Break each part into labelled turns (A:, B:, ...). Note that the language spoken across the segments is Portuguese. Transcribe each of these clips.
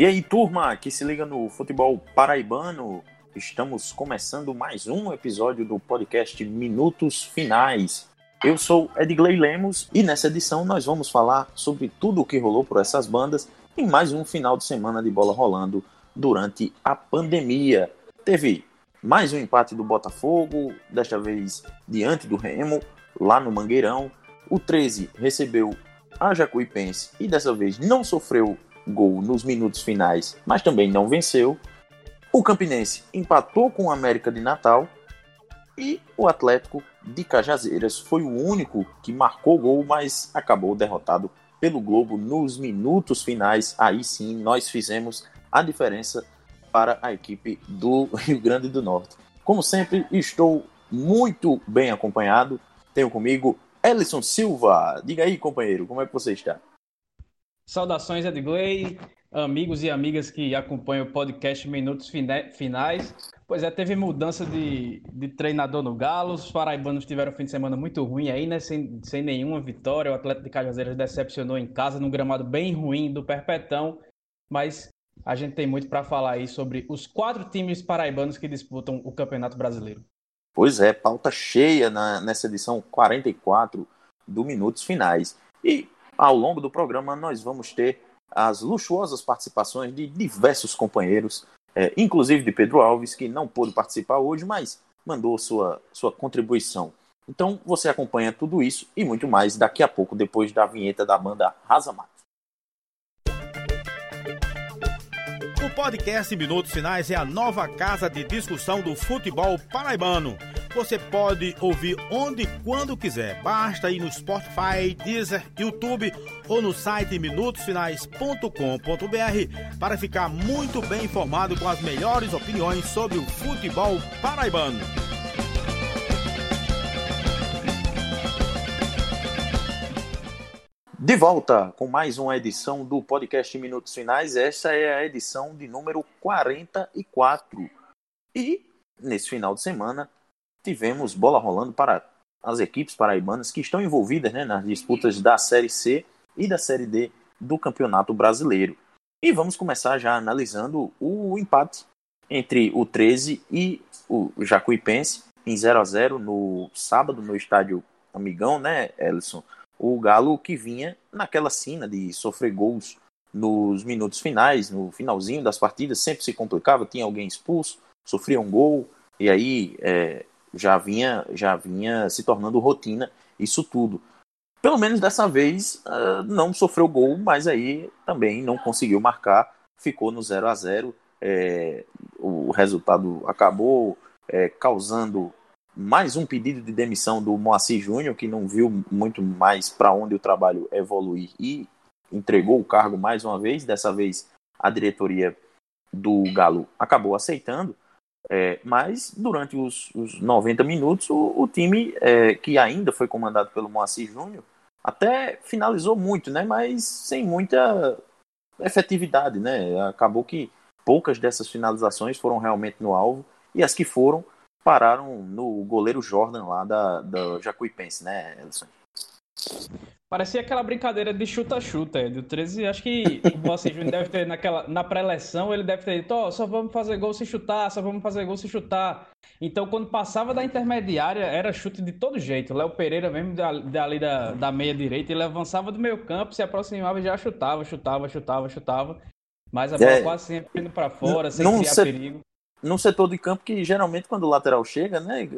A: E aí, turma que se liga no futebol paraibano, estamos começando mais um episódio do podcast Minutos Finais. Eu sou Edgley Lemos e nessa edição nós vamos falar sobre tudo o que rolou por essas bandas em mais um final de semana de bola rolando durante a pandemia. Teve mais um empate do Botafogo, desta vez diante do Remo, lá no Mangueirão. O 13 recebeu a Jacuipense e dessa vez não sofreu gol nos minutos finais, mas também não venceu. O Campinense empatou com o América de Natal e o Atlético de Cajazeiras foi o único que marcou gol, mas acabou derrotado pelo Globo nos minutos finais. Aí sim nós fizemos a diferença para a equipe do Rio Grande do Norte. Como sempre, estou muito bem acompanhado. Tenho comigo Ellison Silva. Diga aí, companheiro, como é que você está?
B: Saudações, Edgley, amigos e amigas que acompanham o podcast Minutos Finais. Pois é, teve mudança de, de treinador no Galo, os paraibanos tiveram um fim de semana muito ruim aí, né? Sem, sem nenhuma vitória. O Atlético de Cajazeiras decepcionou em casa, num gramado bem ruim do Perpetão. Mas a gente tem muito para falar aí sobre os quatro times paraibanos que disputam o Campeonato Brasileiro.
A: Pois é, pauta cheia na, nessa edição 44 do Minutos Finais. E ao longo do programa, nós vamos ter as luxuosas participações de diversos companheiros, é, inclusive de Pedro Alves, que não pôde participar hoje, mas mandou sua, sua contribuição. Então você acompanha tudo isso e muito mais daqui a pouco, depois da vinheta da banda Rasa Mato.
C: O podcast Minutos Finais é a nova casa de discussão do futebol paraibano você pode ouvir onde e quando quiser. Basta ir no Spotify, Deezer, YouTube ou no site minutosfinais.com.br para ficar muito bem informado com as melhores opiniões sobre o futebol paraibano.
A: De volta com mais uma edição do podcast Minutos Finais. Essa é a edição de número 44. E nesse final de semana tivemos bola rolando para as equipes paraibanas que estão envolvidas né, nas disputas da Série C e da Série D do Campeonato Brasileiro. E vamos começar já analisando o empate entre o 13 e o Jacuipense em 0 a 0 no sábado no estádio Amigão, né, Ellison? O Galo que vinha naquela cena de sofrer gols nos minutos finais, no finalzinho das partidas, sempre se complicava, tinha alguém expulso, sofria um gol, e aí é, já vinha, já vinha se tornando rotina isso tudo. Pelo menos dessa vez uh, não sofreu gol, mas aí também não conseguiu marcar, ficou no 0 a 0 é, O resultado acabou é, causando mais um pedido de demissão do Moacir Júnior, que não viu muito mais para onde o trabalho evoluir e entregou o cargo mais uma vez. Dessa vez a diretoria do Galo acabou aceitando. É, mas durante os, os 90 minutos, o, o time é, que ainda foi comandado pelo Moacir Júnior até finalizou muito, né? Mas sem muita efetividade, né? Acabou que poucas dessas finalizações foram realmente no alvo e as que foram pararam no goleiro Jordan lá da, da Jacuipense, né, Edson?
B: Parecia aquela brincadeira de chuta-chuta. Do 13, acho que o Moacir Júnior deve ter, naquela, na pré-eleção, ele deve ter dito: oh, só vamos fazer gol se chutar, só vamos fazer gol se chutar. Então, quando passava da intermediária, era chute de todo jeito. Léo Pereira, mesmo dali da, da meia-direita, ele avançava do meio campo, se aproximava e já chutava, chutava, chutava, chutava. Mas a bola é, quase sempre indo para fora, sem criar ser, perigo.
A: Num setor de campo que geralmente, quando o lateral chega, né,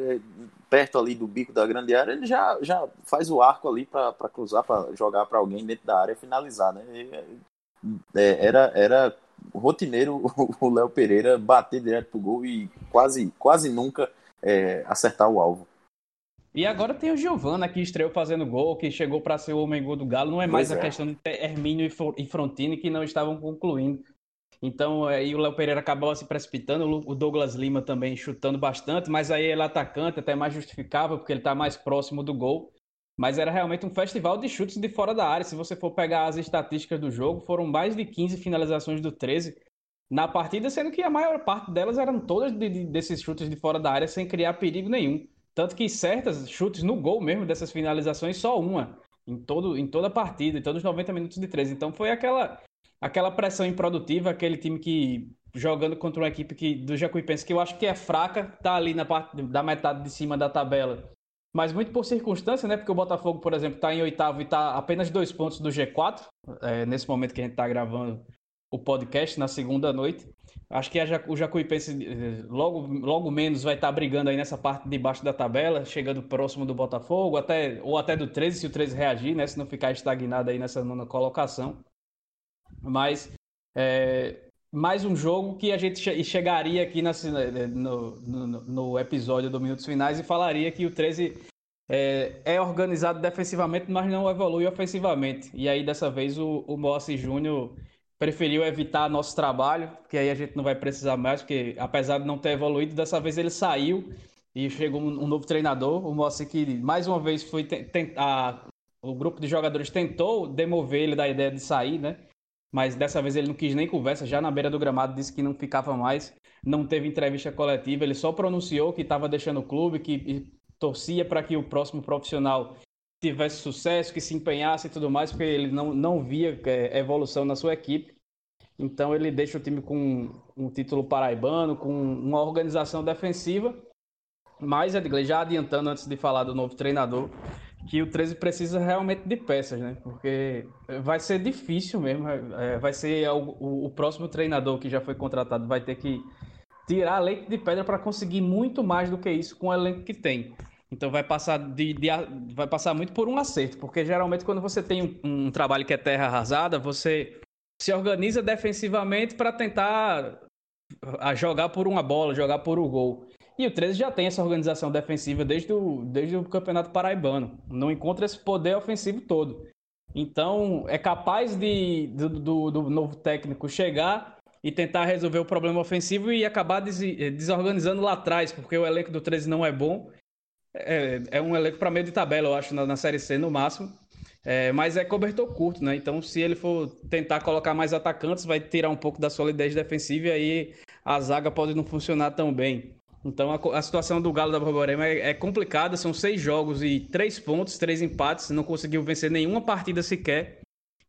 A: perto ali do bico da grande área, ele já, já faz o arco ali para cruzar, para jogar para alguém dentro da área e finalizar, né? E, é, era, era rotineiro o Léo Pereira bater direto pro gol e quase, quase nunca é, acertar o alvo.
B: E agora tem o Giovana que estreou fazendo gol, que chegou para ser o homem gol do Galo. Não é mais pois a é. questão de Hermínio e Frontini que não estavam concluindo. Então, aí o Léo Pereira acabou se precipitando, o Douglas Lima também chutando bastante, mas aí ele é atacante, até mais justificável, porque ele está mais próximo do gol. Mas era realmente um festival de chutes de fora da área. Se você for pegar as estatísticas do jogo, foram mais de 15 finalizações do 13 na partida, sendo que a maior parte delas eram todas de, de, desses chutes de fora da área sem criar perigo nenhum. Tanto que certas chutes no gol mesmo dessas finalizações, só uma em, todo, em toda a partida, em todos os 90 minutos de 13. Então foi aquela aquela pressão improdutiva, aquele time que jogando contra uma equipe que, do Jacuipense que eu acho que é fraca, tá ali na parte da metade de cima da tabela. Mas muito por circunstância, né? Porque o Botafogo, por exemplo, está em oitavo e está apenas dois pontos do G4, é, nesse momento que a gente está gravando o podcast, na segunda noite. Acho que a, o Jacuipense eh, logo, logo menos vai estar tá brigando aí nessa parte de baixo da tabela, chegando próximo do Botafogo, até, ou até do 13, se o 13 reagir, né? Se não ficar estagnado aí nessa nona colocação. Mas é, mais um jogo que a gente chegaria aqui na, no, no, no, episódio do Minutos Finais e falaria que o 13 é, é, organizado defensivamente, mas não evolui ofensivamente. E aí, dessa vez, o, o Mossi Júnior preferiu evitar nosso trabalho, que aí a gente não vai precisar mais, porque apesar de não ter evoluído, dessa vez ele saiu e chegou um, um novo treinador, o Mossi que mais uma vez foi tentar. O grupo de jogadores tentou demover ele da ideia de sair, né? Mas dessa vez ele não quis nem conversa, já na beira do gramado disse que não ficava mais, não teve entrevista coletiva, ele só pronunciou que estava deixando o clube, que torcia para que o próximo profissional tivesse sucesso, que se empenhasse e tudo mais, porque ele não, não via é, evolução na sua equipe. Então ele deixa o time com um título paraibano, com uma organização defensiva. Mas, Edgley, já adiantando antes de falar do novo treinador, que o 13 precisa realmente de peças, né? Porque vai ser difícil mesmo. É, vai ser o, o, próximo treinador que já foi contratado vai ter que tirar leite de pedra para conseguir muito mais do que isso com o elenco que tem. Então vai passar de, de, vai passar muito por um acerto, porque geralmente quando você tem um, um trabalho que é terra arrasada, você se organiza defensivamente para tentar jogar por uma bola, jogar por um gol. E o 13 já tem essa organização defensiva desde o, desde o Campeonato Paraibano. Não encontra esse poder ofensivo todo. Então, é capaz de, do, do, do novo técnico chegar e tentar resolver o problema ofensivo e acabar des, desorganizando lá atrás, porque o elenco do 13 não é bom. É, é um elenco para meio de tabela, eu acho, na, na Série C no máximo. É, mas é cobertor curto, né? Então, se ele for tentar colocar mais atacantes, vai tirar um pouco da solidez defensiva e aí a zaga pode não funcionar tão bem. Então a, a, situação do Galo da Borborema é, é, complicada, são seis jogos e três pontos, três empates, não conseguiu vencer nenhuma partida sequer.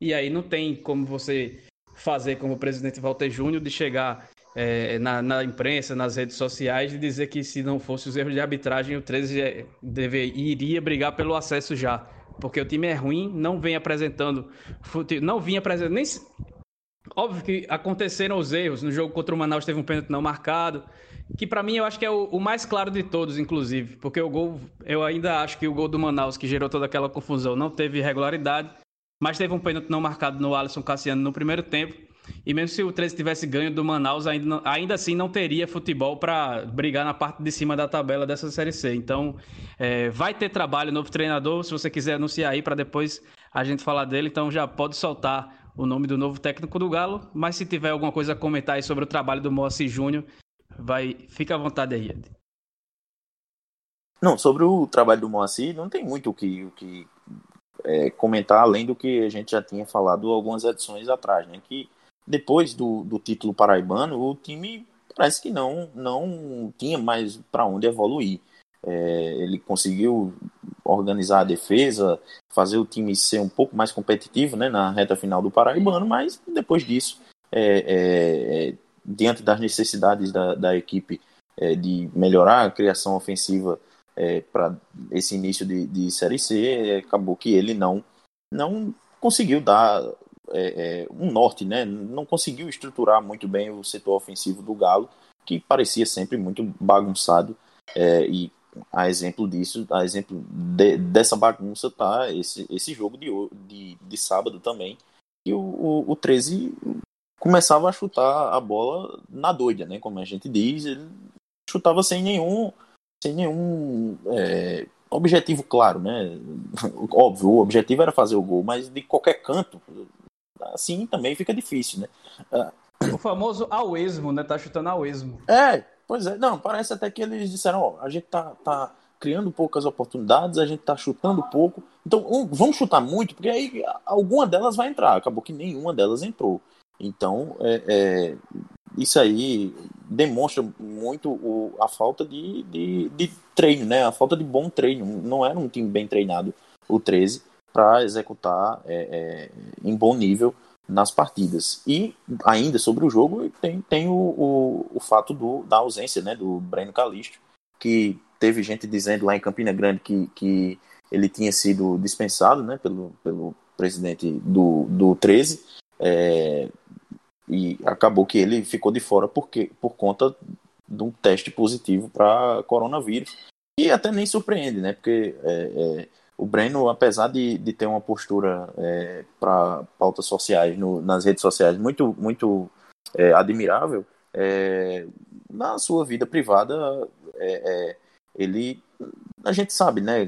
B: E aí não tem como você fazer como o presidente Walter Júnior de chegar é, na, na, imprensa, nas redes sociais e dizer que se não fosse os erros de arbitragem, o 13 é, deve, iria brigar pelo acesso já. Porque o time é ruim, não vem apresentando. Não vinha apresentando. Nem, óbvio que aconteceram os erros. No jogo contra o Manaus teve um pênalti não marcado que para mim eu acho que é o, o, mais claro de todos, inclusive, porque o gol, eu ainda acho que o gol do Manaus, que gerou toda aquela confusão, não teve regularidade, mas teve um pênalti não marcado no Alisson Cassiano no primeiro tempo, e mesmo se o 13 tivesse ganho do Manaus, ainda, ainda assim não teria futebol para brigar na parte de cima da tabela dessa Série C. Então, é, vai ter trabalho, novo treinador, se você quiser anunciar aí para depois a gente falar dele, então já pode soltar o nome do novo técnico do Galo, mas se tiver alguma coisa a comentar aí sobre o trabalho do Moacir Júnior, Vai, fica à vontade aí, Ed.
A: Não, sobre o trabalho do Moacir, não tem muito o que, o que é, comentar além do que a gente já tinha falado algumas edições atrás, né? Que depois do, do título paraibano, o time parece que não, não tinha mais para onde evoluir. É, ele conseguiu organizar a defesa, fazer o time ser um pouco mais competitivo né, na reta final do Paraibano, mas depois disso é, é, é diante das necessidades da, da equipe é, de melhorar a criação ofensiva é, para esse início de, de Série C, é, acabou que ele não, não conseguiu dar é, um norte, né? não conseguiu estruturar muito bem o setor ofensivo do Galo, que parecia sempre muito bagunçado e a exemplo disso, a exemplo de, dessa bagunça tá esse, esse jogo de, de, de sábado também, e o, o, o 13 começava a chutar a bola na doida, né? Como a gente diz, ele chutava sem nenhum, sem nenhum é, objetivo claro, né? Óbvio, o objetivo era fazer o gol, mas de qualquer canto, assim também fica difícil, né?
B: O famoso ao esmo, né? Tá chutando ao esmo.
A: É, pois é. Não, parece até que eles disseram, ó, a gente tá, tá criando poucas oportunidades, a gente tá chutando pouco, então um, vamos chutar muito, porque aí alguma delas vai entrar. Acabou que nenhuma delas entrou. Então, é, é, isso aí demonstra muito o, a falta de, de, de, treino, né? A falta de bom treino. Não era um time bem treinado, o 13, para executar é, é, em bom nível nas partidas. E ainda sobre o jogo, tem, tem o, o, o fato do, da ausência né, do Breno Calixto, que teve gente dizendo lá em Campina Grande que, que ele tinha sido dispensado né, pelo, pelo presidente do, do 13, é, e acabou que ele ficou de fora porque, por conta de um teste positivo para coronavírus. E até nem surpreende, né? Porque é, é, o Breno, apesar de, de ter uma postura é, para pautas sociais no, nas redes sociais muito, muito é, admirável, é, na sua vida privada, é, ele a gente sabe, né?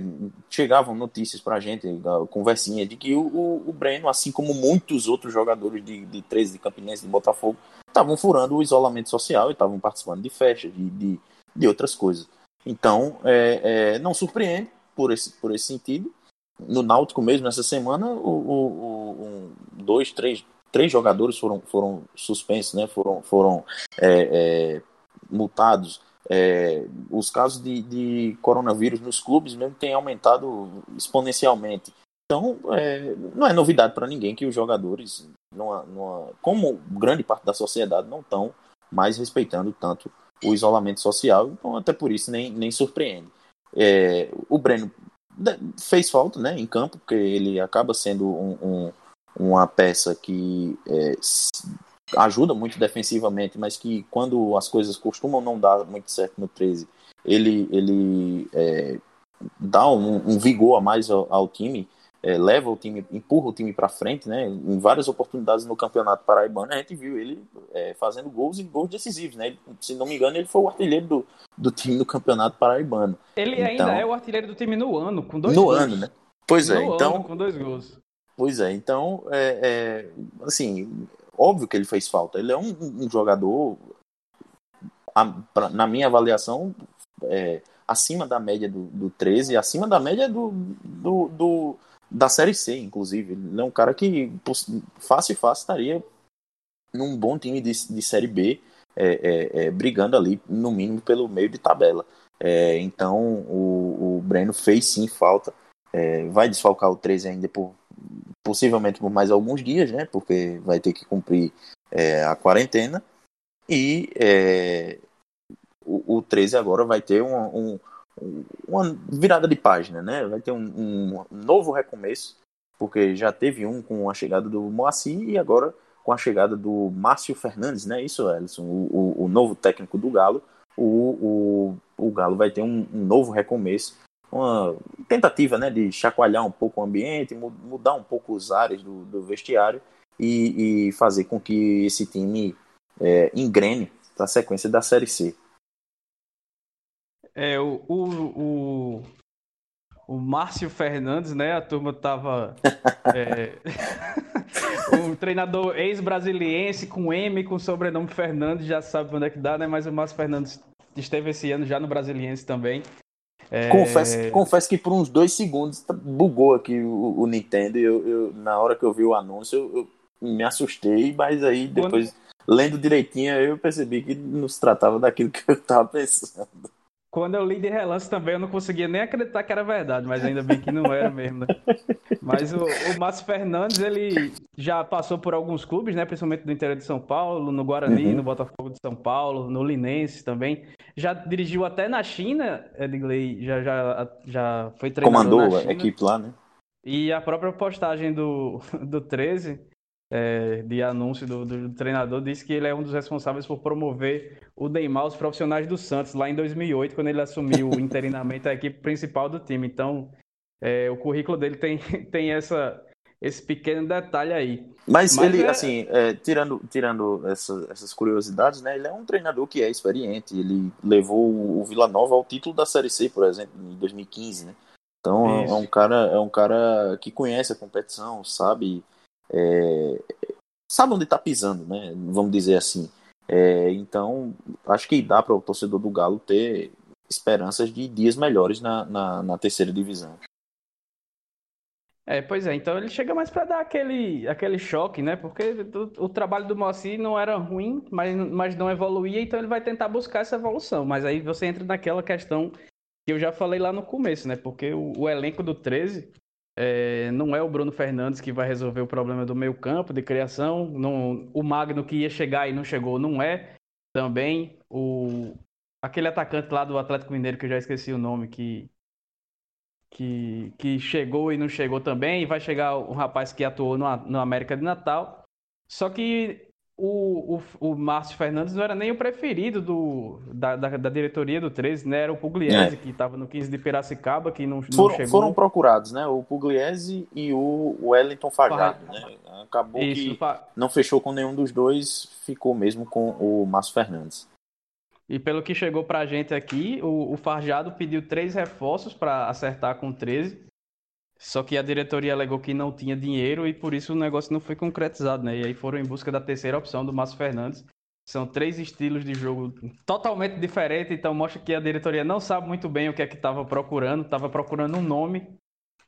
A: Chegavam notícias pra gente, conversinha, de que o, o, Breno, assim como muitos outros jogadores de, de 13 de Campinense, de Botafogo, estavam furando o isolamento social e estavam participando de festas, de, de, de outras coisas. Então, é, é, não surpreende por esse, por esse sentido. No Náutico mesmo, essa semana, o, o, um, dois, três, três jogadores foram, foram suspensos, né? foram, foram é, é multados é, os casos de, de, coronavírus nos clubes mesmo têm aumentado exponencialmente. Então, é, não é novidade para ninguém que os jogadores, numa, numa, como grande parte da sociedade, não estão mais respeitando tanto o isolamento social. Então, até por isso, nem, nem surpreende. É, o Breno fez falta né, em campo, porque ele acaba sendo um, um, uma peça que é, ajuda muito defensivamente, mas que quando as coisas costumam não dar muito certo no 13, ele, ele é, dá um, um, vigor a mais ao, ao time, é, leva o time, empurra o time para frente, né? Em várias oportunidades no Campeonato Paraibano, a gente viu ele é, fazendo gols e gols decisivos, né? Ele, se não me engano, ele foi o artilheiro do, do time no Campeonato Paraibano.
B: Ele então, ainda é o artilheiro do time no ano, com dois
A: no
B: gols.
A: No ano, né? Pois é,
B: no
A: então.
B: Ano, com dois gols.
A: Pois é, então, é, é, assim, óbvio que ele fez falta. Ele é um, um jogador, a, pra, na minha avaliação, é, acima da média do, do 13, acima da média do, do, do, da Série C, inclusive. Ele é um cara que fácil e fácil estaria num bom time de, de Série B, é, é, é, brigando ali, no mínimo, pelo meio de tabela. É, então, o, o Breno fez sim falta. É, vai desfalcar o 13 ainda por possivelmente por mais alguns dias, né? Porque vai ter que cumprir é, a quarentena. E é, o, o 13 agora vai ter um, um, uma virada de página, né? Vai ter um, um, novo recomeço, porque já teve um com a chegada do Moacir e agora com a chegada do Márcio Fernandes, né? Isso, Ellison, o, o, o novo técnico do Galo. O, o, o Galo vai ter um, um novo recomeço uma tentativa né, de chacoalhar um pouco o ambiente, mudar um pouco os ares do, do vestiário e, e, fazer com que esse time é, engrene a sequência da Série C.
B: É, o, o, o, o Márcio Fernandes, né? A turma tava. é, um treinador ex-brasiliense com M, com sobrenome Fernandes, já sabe onde é que dá, né? Mas o Márcio Fernandes esteve esse ano já no Brasiliense também.
A: É... Confesso, confesso que por uns dois segundos bugou aqui o, o Nintendo. Eu, eu, na hora que eu vi o anúncio, eu, eu me assustei, mas aí depois, Quando... lendo direitinho, eu percebi que não se tratava daquilo que eu estava pensando.
B: Quando eu li de relance também, eu não conseguia nem acreditar que era verdade, mas ainda bem que não era mesmo, né? Mas o, o Márcio Fernandes, ele já passou por alguns clubes, né? Principalmente do interior de São Paulo, no Guarani, uhum. no Botafogo de São Paulo, no Linense também. Já dirigiu até na China, Edgley, já, já, já foi treinador
A: Comandou a equipe lá, né?
B: E a própria postagem do, do 13 é, de anúncio do, do, treinador disse que ele é um dos responsáveis por promover o Neymar aos profissionais do Santos lá em 2008, quando ele assumiu interinamente a equipe principal do time. Então, é, o currículo dele tem, tem essa, esse pequeno detalhe aí.
A: Mas, Mas ele, é... assim, é, tirando, tirando essa, essas curiosidades, né? Ele é um treinador que é experiente. Ele levou o Vila Nova ao título da Série C, por exemplo, em 2015, né? Então é um cara, é um cara que conhece a competição, sabe é, sabe onde está pisando, né? Vamos dizer assim. É, então, acho que dá para o torcedor do Galo ter esperanças de dias melhores na, na, na terceira divisão.
B: É, pois é, então ele chega mais para dar aquele, aquele choque, né? Porque o, o trabalho do Moacir não era ruim, mas, mas não evoluía, então ele vai tentar buscar essa evolução. Mas aí você entra naquela questão que eu já falei lá no começo, né? Porque o, o elenco do 13 É, não é o Bruno Fernandes que vai resolver o problema do meio campo de criação. Não, o Magno que ia chegar e não chegou, não é. Também o aquele atacante lá do Atlético Mineiro que eu já esqueci o nome que que, que chegou e não chegou também. E vai chegar um rapaz que atuou no, no América de Natal. Só que o, o, o Márcio Fernandes não era nem o preferido do, da, da, da diretoria do 13, né? Era o Pugliese, é. que estava no 15 de Piracicaba, que não,
A: foram,
B: não chegou.
A: Foram procurados, né? O Pugliese e o Wellington Fajardo, né? Acabou Isso, que não fechou com nenhum dos dois, ficou mesmo com o Márcio Fernandes.
B: E pelo que chegou pra gente aqui, o, o Farjado pediu três reforços para acertar com 13. Só que a diretoria alegou que não tinha dinheiro e por isso o negócio não foi concretizado, né? E aí foram em busca da terceira opção do Márcio Fernandes. São três estilos de jogo totalmente diferentes, então mostra que a diretoria não sabe muito bem o que é que estava procurando. Estava procurando um nome,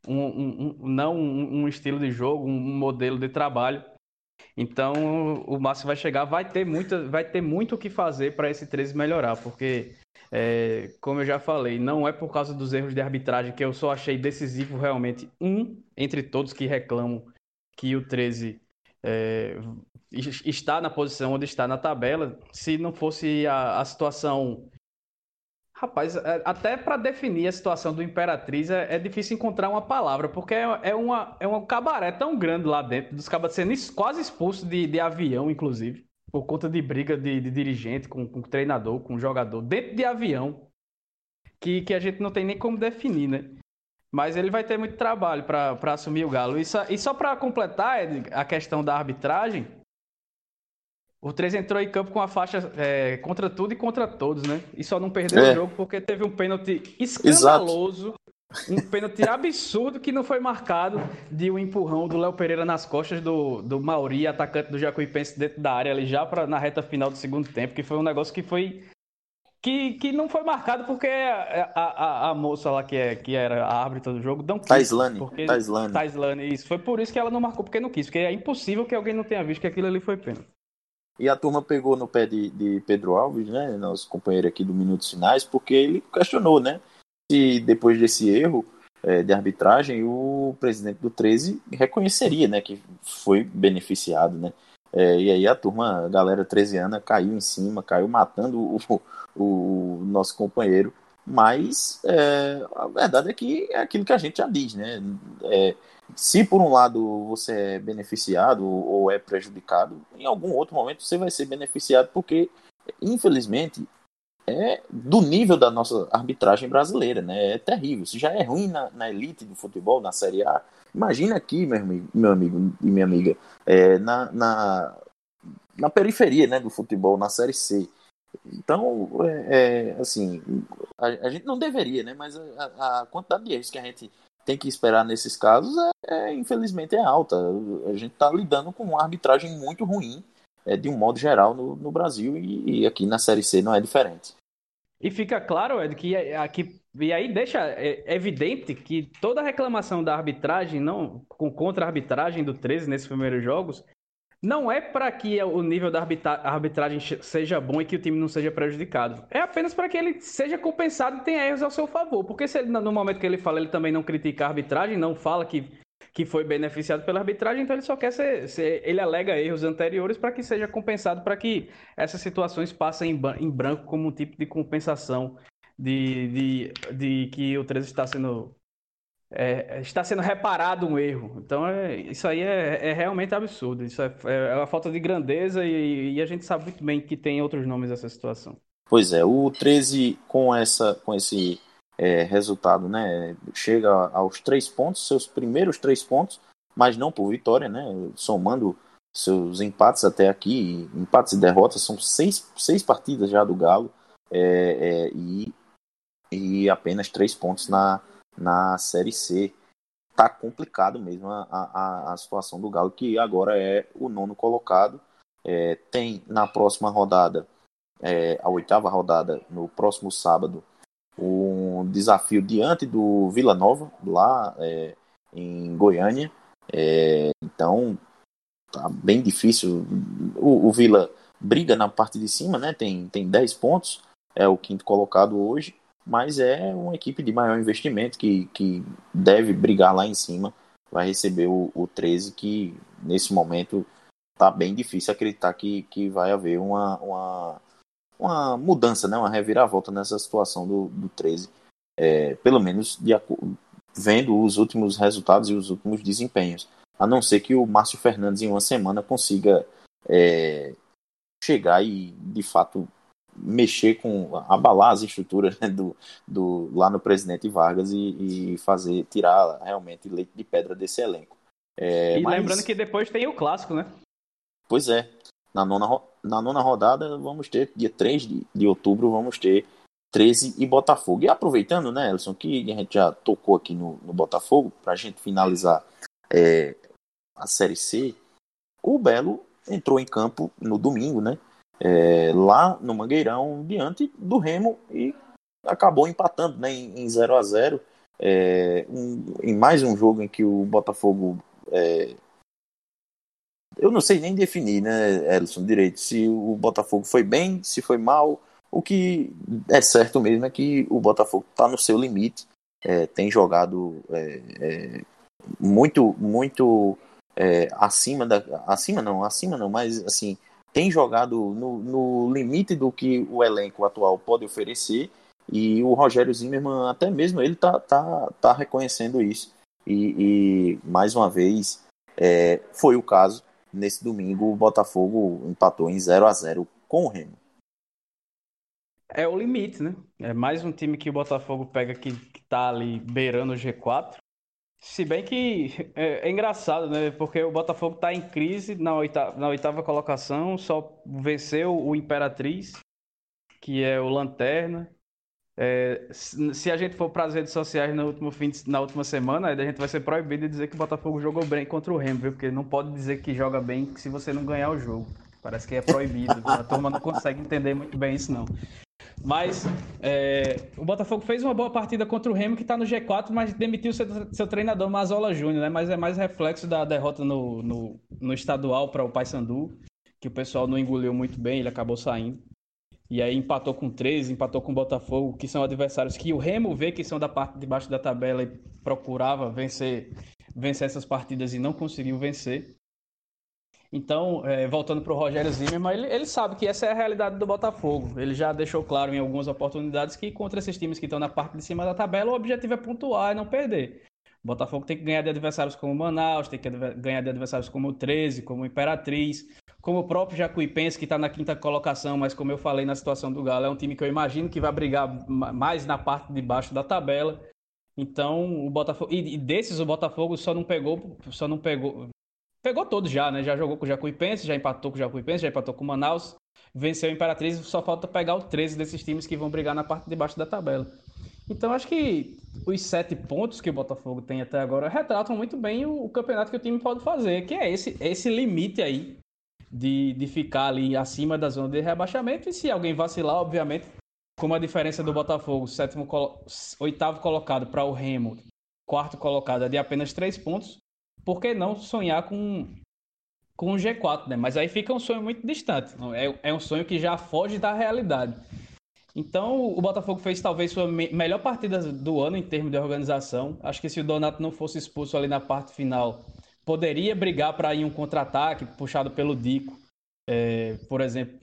B: um, um, um não um, um, estilo de jogo, um modelo de trabalho. Então o Márcio vai chegar, vai ter, muita, vai ter muito o que fazer para esse 13 melhorar, porque é, como eu já falei, não é por causa dos erros de arbitragem que eu só achei decisivo realmente um entre todos que reclamam que o 13 é, está na posição onde está na tabela. Se não fosse a, a situação. Rapaz, é, até para definir a situação do Imperatriz é, é, difícil encontrar uma palavra, porque é, é, uma, é um cabaré tão grande lá dentro, dos cabas sendo quase expulsos de, de avião, inclusive por conta de briga de, de dirigente com, com treinador, com jogador, dentro de avião, que, que a gente não tem nem como definir, né? Mas ele vai ter muito trabalho para assumir o Galo. E só, e só para completar Ed, a questão da arbitragem, o 3 entrou em campo com a faixa é, contra tudo e contra todos, né? E só não perdeu é. o jogo porque teve um pênalti escandaloso Exato. Um pênalti absurdo que não foi marcado de um empurrão do Léo Pereira nas costas do, do Mauri, atacante do Jacuipense dentro da área ali já pra, na reta final do segundo tempo, que foi um negócio que foi que, que não foi marcado porque a, a, a, moça lá que, é, que era a árbitra do jogo não quis.
A: Taislane.
B: Porque,
A: Taislane.
B: Taislane, isso. Foi por isso que ela não marcou, porque não quis. Porque é impossível que alguém não tenha visto que aquilo ali foi pênalti.
A: E a turma pegou no pé de, de Pedro Alves, né, nosso companheiro aqui do Minutos Finais, porque ele questionou, né, se depois desse erro é, de arbitragem o presidente do 13 reconheceria né, que foi beneficiado. Né? É, e aí a turma, a galera 13 anos caiu em cima, caiu matando o, o nosso companheiro. Mas é, a verdade é que é aquilo que a gente já diz, né? É, se por um lado você é beneficiado ou é prejudicado, em algum outro momento você vai ser beneficiado, porque infelizmente é do nível da nossa arbitragem brasileira, né? É terrível. Se já é ruim na, na elite do futebol, na Série A, imagina aqui, meu amigo, meu amigo e minha amiga, é, na, na, na periferia né, do futebol, na Série C. Então, é, é assim, a, a, gente não deveria, né? Mas a, a, quantidade de erros que a gente tem que esperar nesses casos é, é infelizmente é alta. A gente está lidando com uma arbitragem muito ruim, é, de um modo geral no, no Brasil e, e aqui na Série C não é diferente.
B: E fica claro, Ed, que aqui e aí deixa é, evidente que toda reclamação da arbitragem, não com contra arbitragem do 13 nesses primeiros jogos, não é para que o nível da arbitragem seja bom e que o time não seja prejudicado. É apenas para que ele seja compensado e tenha erros ao seu favor. Porque se ele, no momento que ele fala, ele também não critica a arbitragem, não fala que que foi beneficiado pela arbitragem, então ele só quer ser, ser ele alega erros anteriores para que seja compensado, para que essas situações passem em, branco como um tipo de compensação de, de, de que o 13 está sendo é, está sendo reparado um erro. Então é, isso aí é, é, realmente absurdo. Isso é, é uma falta de grandeza e, e, a gente sabe muito bem que tem outros nomes essa situação.
A: Pois é, o 13 com essa com esse é, resultado, né? Chega aos três pontos, seus primeiros três pontos, mas não por vitória, né? Somando seus empates até aqui, empates e derrotas, são seis, seis partidas já do Galo é, é, e, e apenas três pontos na, na Série C. Tá complicado mesmo a, a, a situação do Galo, que agora é o nono colocado. É, tem na próxima rodada, é, a oitava rodada, no próximo sábado, um desafio diante do Vila Nova, lá é, em Goiânia. É, então, tá bem difícil. O, o, Vila briga na parte de cima, né? Tem, tem 10 pontos, é o quinto colocado hoje, mas é uma equipe de maior investimento que, que deve brigar lá em cima. Vai receber o, o 13, que nesse momento tá bem difícil acreditar que, que vai haver uma, uma, uma mudança, né? uma reviravolta nessa situação do, do 13. É, pelo menos de, vendo os últimos resultados e os últimos desempenhos. A não ser que o Márcio Fernandes, em uma semana, consiga é, chegar e, de fato, mexer com abalar as estruturas né, do, do lá no presidente Vargas e, e, fazer tirar realmente leite de pedra desse elenco.
B: É, e mas... lembrando que depois tem o clássico, né?
A: Pois é. Na nona, na nona rodada vamos ter, dia 3 de, de outubro, vamos ter 13 e Botafogo. E aproveitando, né, Elson, que a gente já tocou aqui no, no Botafogo, para a gente finalizar é, a Série C, o Belo entrou em campo no domingo, né? É, lá no Mangueirão, diante do Remo e acabou empatando né, em, 0 a 0 é, um, em mais um jogo em que o Botafogo. É, eu não sei nem definir, né, Elson, direito, se o Botafogo foi bem, se foi mal. O que é certo mesmo é que o Botafogo está no seu limite, é, tem jogado é, é, muito, muito é, acima da. Acima não, acima não, mas assim, tem jogado no, no limite do que o elenco atual pode oferecer. E o Rogério Zimmermann, até mesmo ele tá, tá, tá reconhecendo isso. E, e mais uma vez, é, foi o caso. Nesse domingo, o Botafogo empatou em 0 a 0 com o Remo.
B: É o limite, né? É mais um time que o Botafogo pega que, que tá ali beirando o G4. Se bem que é, é, engraçado, né? Porque o Botafogo está em crise na oitava, na oitava colocação, só venceu o Imperatriz, que é o Lanterna. É, se a gente for para as redes sociais no último fim de, na última semana, a gente vai ser proibido de dizer que o Botafogo jogou bem contra o Remo, viu? Porque não pode dizer que joga bem se você não ganhar o jogo. Parece que é proibido. a turma não consegue entender muito bem isso, não. Mas é, o Botafogo fez uma boa partida contra o Remo, que está no G4, mas demitiu seu, seu treinador Mazola Júnior, né? Mas é mais reflexo da derrota no, no, no estadual para o Paysandu, que o pessoal não engoliu muito bem, ele acabou saindo. E aí empatou com 13, empatou com o Botafogo, que são adversários que o Remo vê que são da parte de baixo da tabela e procurava vencer, vencer essas partidas e não conseguiu vencer. Então, é, voltando para o Rogério Zimmermann, ele, ele, sabe que essa é a realidade do Botafogo. Ele já deixou claro em algumas oportunidades que contra esses times que estão na parte de cima da tabela, o objetivo é pontuar e não perder. O Botafogo tem que ganhar de adversários como Manaus, tem que ganhar de adversários como o 13, como o Imperatriz, como o próprio Jacuipense, que está na quinta colocação, mas como eu falei na situação do Galo, é um time que eu imagino que vai brigar mais na parte de baixo da tabela. Então, o Botafogo. E desses, o Botafogo só não pegou. Só não pegou pegou todos já, né? Já jogou com o Jacuipense, já empatou com o Jacuipense, já empatou com o Manaus, venceu o Imperatriz, só falta pegar o 13 desses times que vão brigar na parte de baixo da tabela. Então acho que os sete pontos que o Botafogo tem até agora retratam muito bem o, o campeonato que o time pode fazer, que é esse, esse limite aí de, de ficar ali acima da zona de rebaixamento. E se alguém vacilar, obviamente, como a diferença do Botafogo, sétimo, oitavo colocado para o Remo, quarto colocado é de apenas três pontos, por que não sonhar com, com o G4, né? Mas aí fica um sonho muito distante. É, é um sonho que já foge da realidade. Então, o Botafogo fez talvez sua me melhor partida do ano em termos de organização. Acho que se o Donato não fosse expulso ali na parte final, poderia brigar para ir um contra-ataque puxado pelo Dico. É, por exemplo,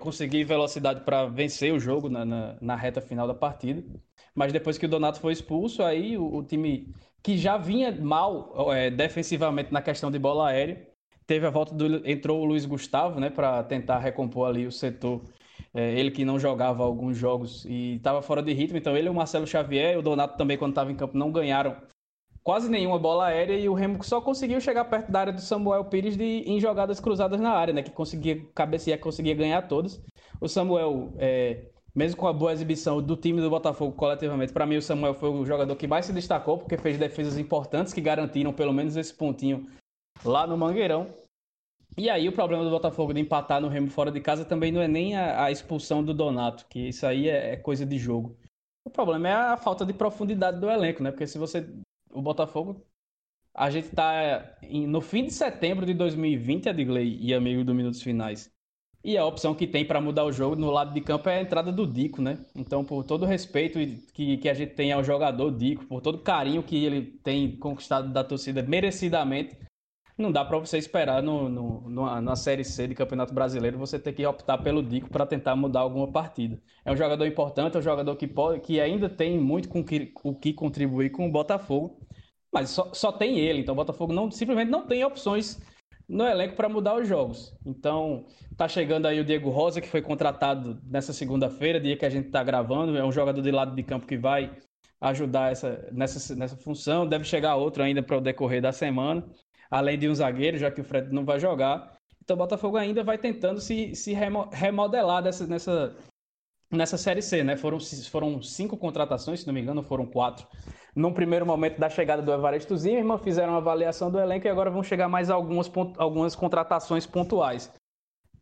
B: conseguir velocidade para vencer o jogo na, na, na, reta final da partida. Mas depois que o Donato foi expulso, aí o, o time que já vinha mal é, defensivamente na questão de bola aérea. Teve a volta do. Entrou o Luiz Gustavo, né, para tentar recompor ali o setor. É, ele que não jogava alguns jogos e estava fora de ritmo. Então, ele, o Marcelo Xavier e o Donato também, quando estava em campo, não ganharam quase nenhuma bola aérea e o Remo só conseguiu chegar perto da área do Samuel Pires de, em jogadas cruzadas na área, né? Que conseguia cabecear, conseguia ganhar todas. O Samuel é, mesmo com a boa exibição do time do Botafogo coletivamente, para mim o Samuel foi o jogador que mais se destacou, porque fez defesas importantes que garantiram pelo menos esse pontinho lá no Mangueirão. E aí o problema do Botafogo de empatar no Remo fora de casa também não é nem a, a expulsão do Donato, que isso aí é, é, coisa de jogo. O problema é a falta de profundidade do elenco, né? Porque se você. O Botafogo. A gente tá no fim de setembro de 2020, Edgley e amigo do Minutos Finais. E a opção que tem para mudar o jogo no lado de campo é a entrada do Dico, né? Então, por todo o respeito que, que a gente tem ao jogador Dico, por todo o carinho que ele tem conquistado da torcida merecidamente, não dá para você esperar no, no, no, na Série C de Campeonato Brasileiro você ter que optar pelo Dico para tentar mudar alguma partida. É um jogador importante, é um jogador que, pode, que ainda tem muito com que, o que contribuir com o Botafogo, mas só, só tem ele. Então o Botafogo não, simplesmente não tem opções no elenco para mudar os jogos. Então tá chegando aí o Diego Rosa, que foi contratado nessa segunda-feira, dia que a gente está gravando. É um jogador de lado de campo que vai ajudar essa, nessa, nessa função. Deve chegar outro ainda para o decorrer da semana além de um zagueiro, já que o Fred não vai jogar. Então o Botafogo ainda vai tentando se, se remodelar dessa, nessa, nessa Série C, né? Foram, foram cinco contratações, se não me engano, foram quatro. Num primeiro momento da chegada do Evaristo Zimmermann, fizeram uma avaliação do elenco e agora vão chegar mais algumas, algumas contratações pontuais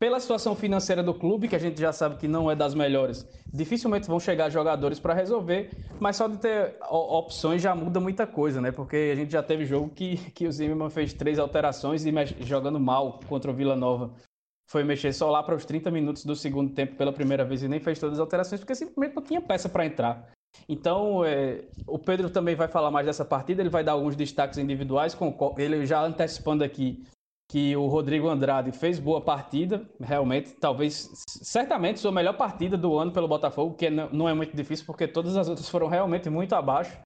B: pela situação financeira do clube, que a gente já sabe que não é das melhores, dificilmente vão chegar jogadores para resolver, mas só de ter opções já muda muita coisa, né? Porque a gente já teve jogo que, que o Zimmermann fez três alterações e jogando mal contra o Vila Nova. Foi mexer só lá para os 30 minutos do segundo tempo pela primeira vez e nem fez todas as alterações, porque simplesmente não tinha peça para entrar. Então, é, o Pedro também vai falar mais dessa partida, ele vai dar alguns destaques individuais, com, ele já antecipando aqui que o Rodrigo Andrade fez boa partida, realmente, talvez, certamente, sua melhor partida do ano pelo Botafogo, que não é muito difícil, porque todas as outras foram realmente muito abaixo.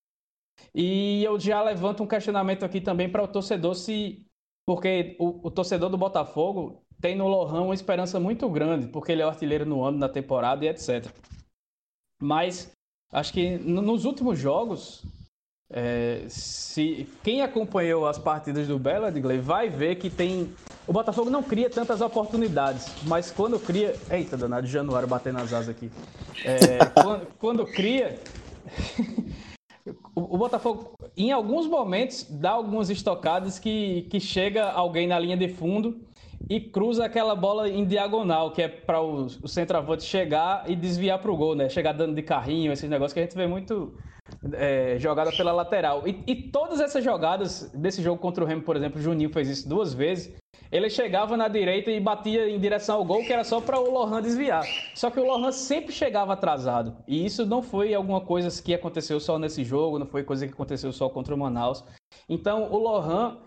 B: E eu já levanto um questionamento aqui também para o torcedor, se porque o, o, torcedor do Botafogo tem no Lohan uma esperança muito grande, porque ele é o artilheiro no ano, na temporada e etc. Mas acho que nos últimos jogos, é, se quem acompanhou as partidas do Bela Edgley vai ver que tem o Botafogo não cria tantas oportunidades, mas quando cria, eita danado, Januário batendo nas asas aqui. É, quando, quando, cria o, o, Botafogo em alguns momentos dá algumas estocadas que, que chega alguém na linha de fundo e cruza aquela bola em diagonal, que é para o, o centroavante chegar e desviar para o gol, né? Chegar dando de carrinho, esses negócios que a gente vê muito é, jogada pela lateral. E, e, todas essas jogadas desse jogo contra o Remo, por exemplo, o Juninho fez isso duas vezes. Ele chegava na direita e batia em direção ao gol, que era só para o Lohan desviar. Só que o Lohan sempre chegava atrasado. E isso não foi alguma coisa que aconteceu só nesse jogo, não foi coisa que aconteceu só contra o Manaus. Então, o Lohan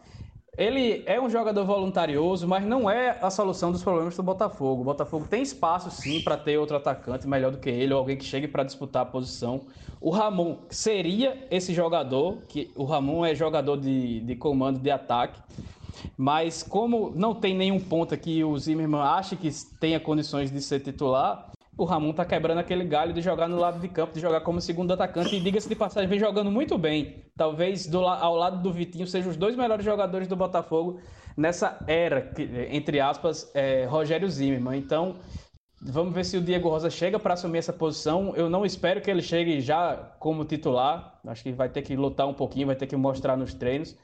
B: ele é um jogador voluntarioso, mas não é a solução dos problemas do Botafogo. O Botafogo tem espaço sim para ter outro atacante melhor do que ele, ou alguém que chegue para disputar a posição. O Ramon seria esse jogador, que o Ramon é jogador de, de comando de ataque, mas como não tem nenhum ponto que o Zimmermann acha que tenha condições de ser titular, o Ramon tá quebrando aquele galho de jogar no lado de campo, de jogar como segundo atacante. E diga-se de passagem, vem jogando muito bem. Talvez do, ao lado do Vitinho sejam os dois melhores jogadores do Botafogo nessa era, entre aspas, é, Rogério Zimmermann. Então, vamos ver se o Diego Rosa chega para assumir essa posição. Eu não espero que ele chegue já como titular. Acho que vai ter que lutar um pouquinho, vai ter que mostrar nos treinos.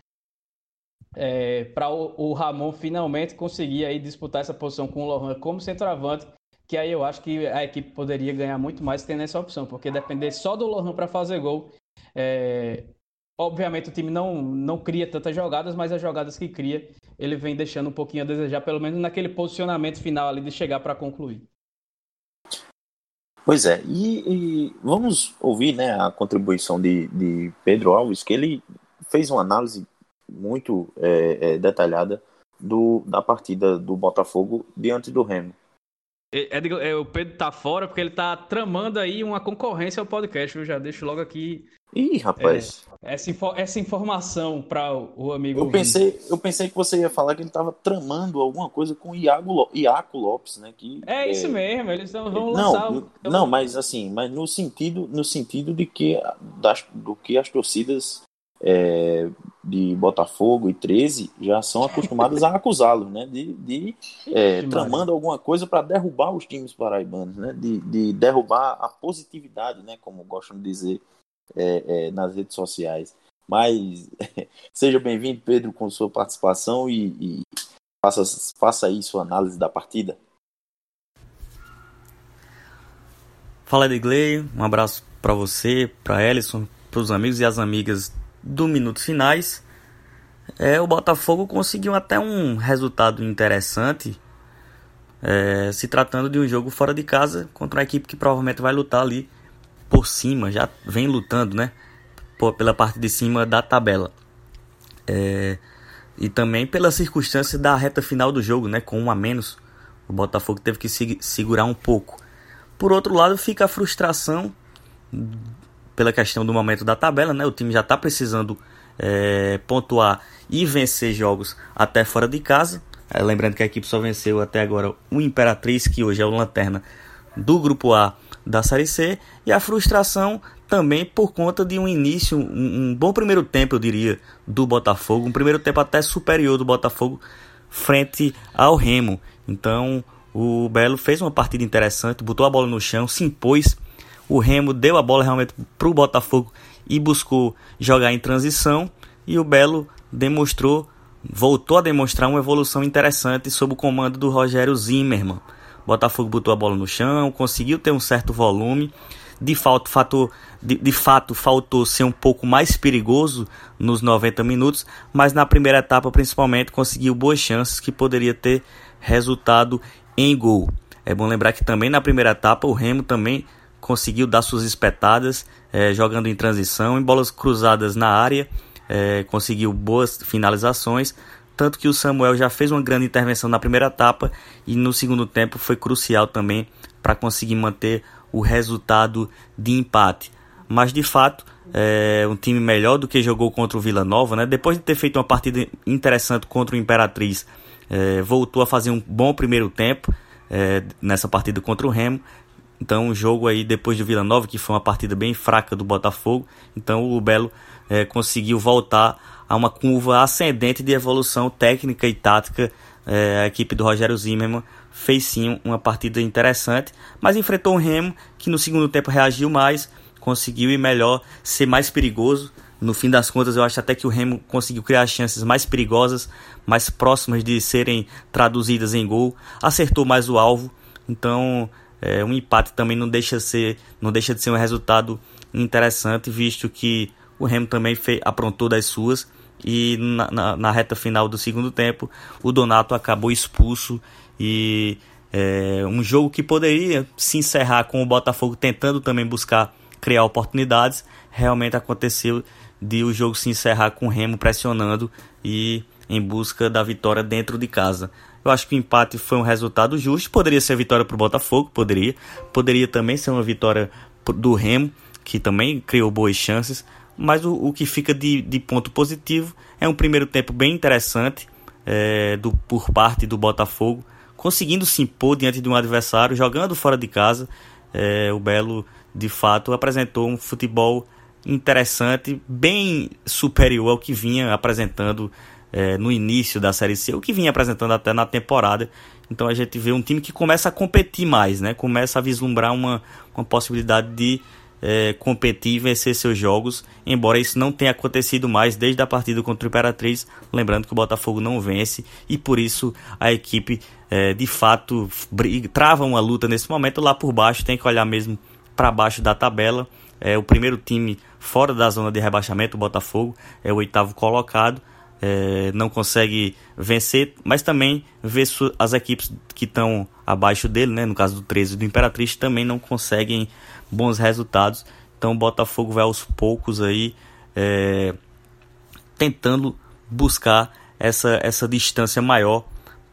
B: É, para o, o, Ramon finalmente conseguir aí disputar essa posição com o Lohan como centroavante que aí eu acho que a equipe poderia ganhar muito mais tendo essa opção, porque depender só do Lohan para fazer gol, é... obviamente o time não, não cria tantas jogadas, mas as jogadas que cria, ele vem deixando um pouquinho a desejar, pelo menos naquele posicionamento final ali de chegar para concluir.
A: Pois é, e, e, vamos ouvir né, a contribuição de, de Pedro Alves, que ele fez uma análise muito é, é, detalhada do, da partida do Botafogo diante do Remo.
B: É, é, é, o Pedro tá fora porque ele tá tramando aí uma concorrência ao podcast, eu já deixo logo aqui.
A: Ih, rapaz.
B: É, essa, essa informação para o amigo.
A: Eu pensei, eu pensei que você ia falar que ele tava tramando alguma coisa com o Iago, Iaco Lopes, né? Que,
B: é, isso mesmo, eles vão não,
A: lançar. O... Não, mas assim, mas no sentido, no sentido de que das, do que as torcidas é, de Botafogo e 13 já são acostumados a acusá-lo, né? De, de é, tramando alguma coisa para derrubar os times paraibanos, né? De, de, derrubar a positividade, né? Como gostam de dizer é, é nas redes sociais. Mas seja bem-vindo, Pedro, com sua participação e, e faça, faça aí sua análise da partida.
D: Fala, Edgley. Um abraço para você, para Ellison, para os amigos e as amigas do minutos finais, é, o Botafogo conseguiu até um resultado interessante é, se tratando de um jogo fora de casa contra uma equipe que provavelmente vai lutar ali por cima, já vem lutando, né? Por, pela parte de cima da tabela. É, e também pela circunstância da reta final do jogo, né? Com um a menos, o Botafogo teve que se, segurar um pouco. Por outro lado, fica a frustração pela questão do momento da tabela, né? O time já está precisando é, pontuar e vencer jogos até fora de casa. É, lembrando que a equipe só venceu até agora o Imperatriz, que hoje é o lanterna do grupo A da Série C, e a frustração também por conta de um início, um, um bom primeiro tempo, eu diria, do Botafogo, um primeiro tempo até superior do Botafogo frente ao Remo. Então, o Belo fez uma partida interessante, botou a bola no chão, se impôs. O Remo deu a bola realmente para o Botafogo e buscou jogar em transição. E o Belo demonstrou, voltou a demonstrar uma evolução interessante sob o comando do Rogério Zimmermann. Botafogo botou a bola no chão, conseguiu ter um certo volume. De fato, fato, de, de fato, faltou ser um pouco mais perigoso nos 90 minutos, mas na primeira etapa, principalmente, conseguiu boas chances que poderia ter resultado em gol. É bom lembrar que também na primeira etapa o Remo também conseguiu dar suas espetadas, é, jogando em transição, em bolas cruzadas na área, é, conseguiu boas finalizações, tanto que o Samuel já fez uma grande intervenção na primeira etapa e no segundo tempo foi crucial também para conseguir manter o resultado de empate. Mas de fato, é um time melhor do que jogou contra o Vila Nova, né? Depois de ter feito uma partida interessante contra o Imperatriz, é, voltou a fazer um bom primeiro tempo é, nessa partida contra o Remo. Então, o jogo aí depois do Vila Nova, que foi uma partida bem fraca do Botafogo, então o Belo é, conseguiu voltar a uma curva ascendente de evolução técnica e tática. É, a equipe do Rogério Zimmermann fez sim uma partida interessante, mas enfrentou o Remo, que no segundo tempo reagiu mais, conseguiu ir melhor, ser mais perigoso. No fim das contas, eu acho até que o Remo conseguiu criar chances mais perigosas, mais próximas de serem traduzidas em gol, acertou mais o alvo. Então, é, um empate também não deixa, ser, não deixa de ser um resultado interessante, visto que o Remo também fez, aprontou das suas. E na, na, na, reta final do segundo tempo o Donato acabou expulso. E é, um jogo que poderia se encerrar com o Botafogo tentando também buscar criar oportunidades. Realmente aconteceu de o jogo se encerrar com o Remo pressionando e em busca da vitória dentro de casa. Eu acho que o empate foi um resultado justo. Poderia ser vitória para o Botafogo, poderia. Poderia também ser uma vitória do Remo, que também criou boas chances mas o, o que fica de, de, ponto positivo é um primeiro tempo bem interessante é, do, por parte do Botafogo, conseguindo se impor diante de um adversário, jogando fora de casa. É, o Belo, de fato, apresentou um futebol interessante, bem superior ao que vinha apresentando é, no início da Série C, o que vinha apresentando até na temporada. Então a gente vê um time que começa a competir mais, né? começa a vislumbrar uma, uma possibilidade de é, competir e vencer seus jogos, embora isso não tenha acontecido mais desde a partida contra o Imperatriz. Lembrando que o Botafogo não vence e por isso a equipe é, de fato briga, trava uma luta nesse momento. Lá por baixo tem que olhar mesmo para baixo da tabela. É o primeiro time fora da zona de rebaixamento, o Botafogo, é o oitavo colocado. É, não consegue vencer, mas também vê as equipes que estão abaixo dele, né, no caso do 13 do Imperatriz, também não conseguem bons resultados. Então o Botafogo vai aos poucos aí é, tentando buscar essa, essa distância maior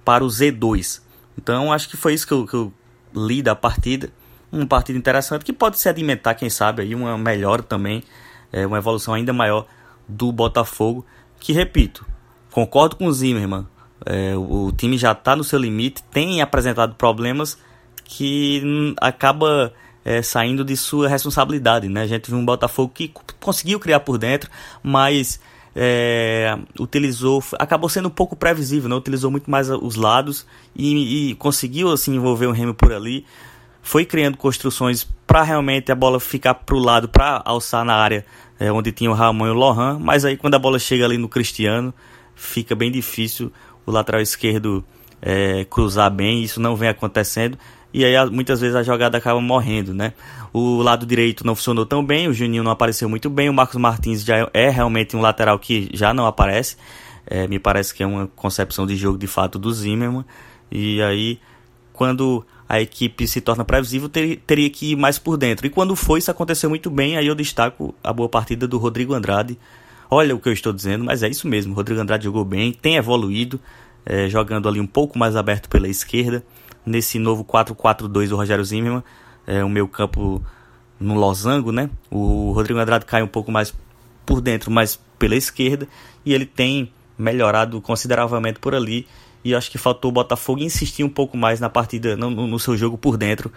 D: para o Z2. Então acho que foi isso que eu, que eu li da partida. Uma partida interessante que pode se alimentar, quem sabe, aí uma melhora também, é, uma evolução ainda maior do Botafogo. Que repito, concordo com o Zimmermann. É, o, o time já está no seu limite, tem apresentado problemas que acaba é, saindo de sua responsabilidade. Né? A gente viu um Botafogo que conseguiu criar por dentro, mas é, utilizou, acabou sendo um pouco previsível, né? utilizou muito mais os lados e, e conseguiu assim envolver o Remo por ali. Foi criando construções para realmente a bola ficar para o lado, para alçar na área é, onde tinha o Ramon e o Lohan, mas aí quando a bola chega ali no Cristiano, fica bem difícil o lateral esquerdo é, cruzar bem, isso não vem acontecendo e aí muitas vezes a jogada acaba morrendo, né? O lado direito não funcionou tão bem, o Juninho não apareceu muito bem, o Marcos Martins já é realmente um lateral que já não aparece, é, me parece que é uma concepção de jogo de fato do Zimmermann, e aí quando a equipe se torna previsível, ter, teria que ir mais por dentro. E quando foi, isso aconteceu muito bem. Aí eu destaco a boa partida do Rodrigo Andrade. Olha o que eu estou dizendo, mas é isso mesmo. O Rodrigo Andrade jogou bem, tem evoluído, é, jogando ali um pouco mais aberto pela esquerda. Nesse novo 4-4-2 do Rogério Zimmermann, é, o meu campo no losango, né? O Rodrigo Andrade cai um pouco mais por dentro, mas pela esquerda. E ele tem melhorado consideravelmente por ali e acho que faltou o Botafogo insistir um pouco mais na partida, no, no seu jogo por dentro.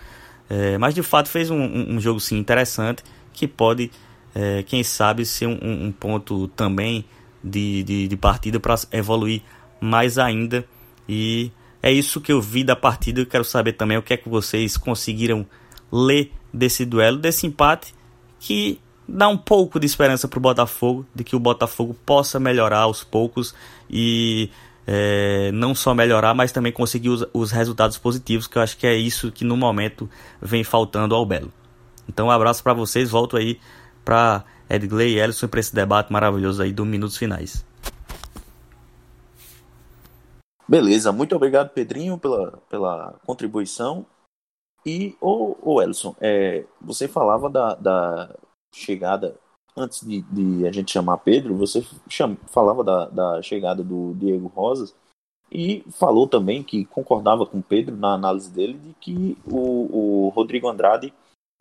D: É, mas de fato fez um, um, jogo sim interessante que pode, é, quem sabe, ser um, um ponto também de, de, de partida para evoluir mais ainda. E é isso que eu vi da partida. Eu quero saber também o que é que vocês conseguiram ler desse duelo, desse empate que dá um pouco de esperança para o Botafogo, de que o Botafogo possa melhorar aos poucos e é, não só melhorar, mas também conseguir os, os, resultados positivos, que eu acho que é isso que no momento vem faltando ao Belo. Então, um abraço para vocês, volto aí para Edgley e Ellison para esse debate maravilhoso aí do Minutos Finais.
A: Beleza, muito obrigado, Pedrinho, pela, pela contribuição. E, ô Ellison, é, você falava da, da chegada antes de, de, a gente chamar Pedro, você cham, falava da, da, chegada do Diego Rosas e falou também que concordava com Pedro na análise dele de que o, o Rodrigo Andrade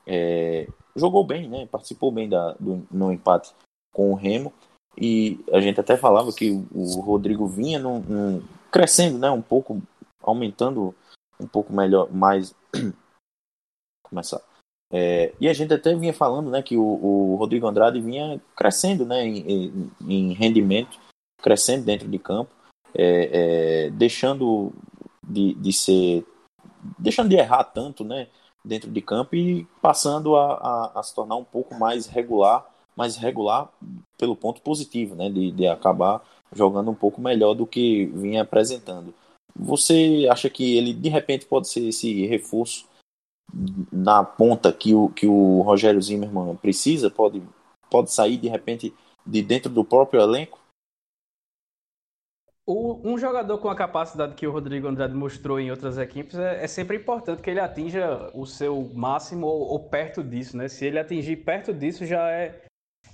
A: é, jogou bem, né? participou bem da, do, no empate com o Remo e a gente até falava que o Rodrigo vinha num, num, crescendo, né? um pouco, aumentando um pouco melhor, mais começar é, e a gente até vinha falando né, que o, o Rodrigo Andrade vinha crescendo né, em, em, rendimento, crescendo dentro de campo, é, é, deixando de, de ser. deixando de errar tanto né, dentro de campo e passando a, a, a se tornar um pouco mais regular, mais regular pelo ponto positivo, né, de, de acabar jogando um pouco melhor do que vinha apresentando. Você acha que ele de repente pode ser esse reforço na ponta que o, que o Rogério Zimmermann precisa? Pode, pode sair de repente de dentro do próprio elenco?
B: O, um jogador com a capacidade que o Rodrigo Andrade mostrou em outras equipes é, é sempre importante que ele atinja o seu máximo ou, ou, perto disso, né? Se ele atingir perto disso já é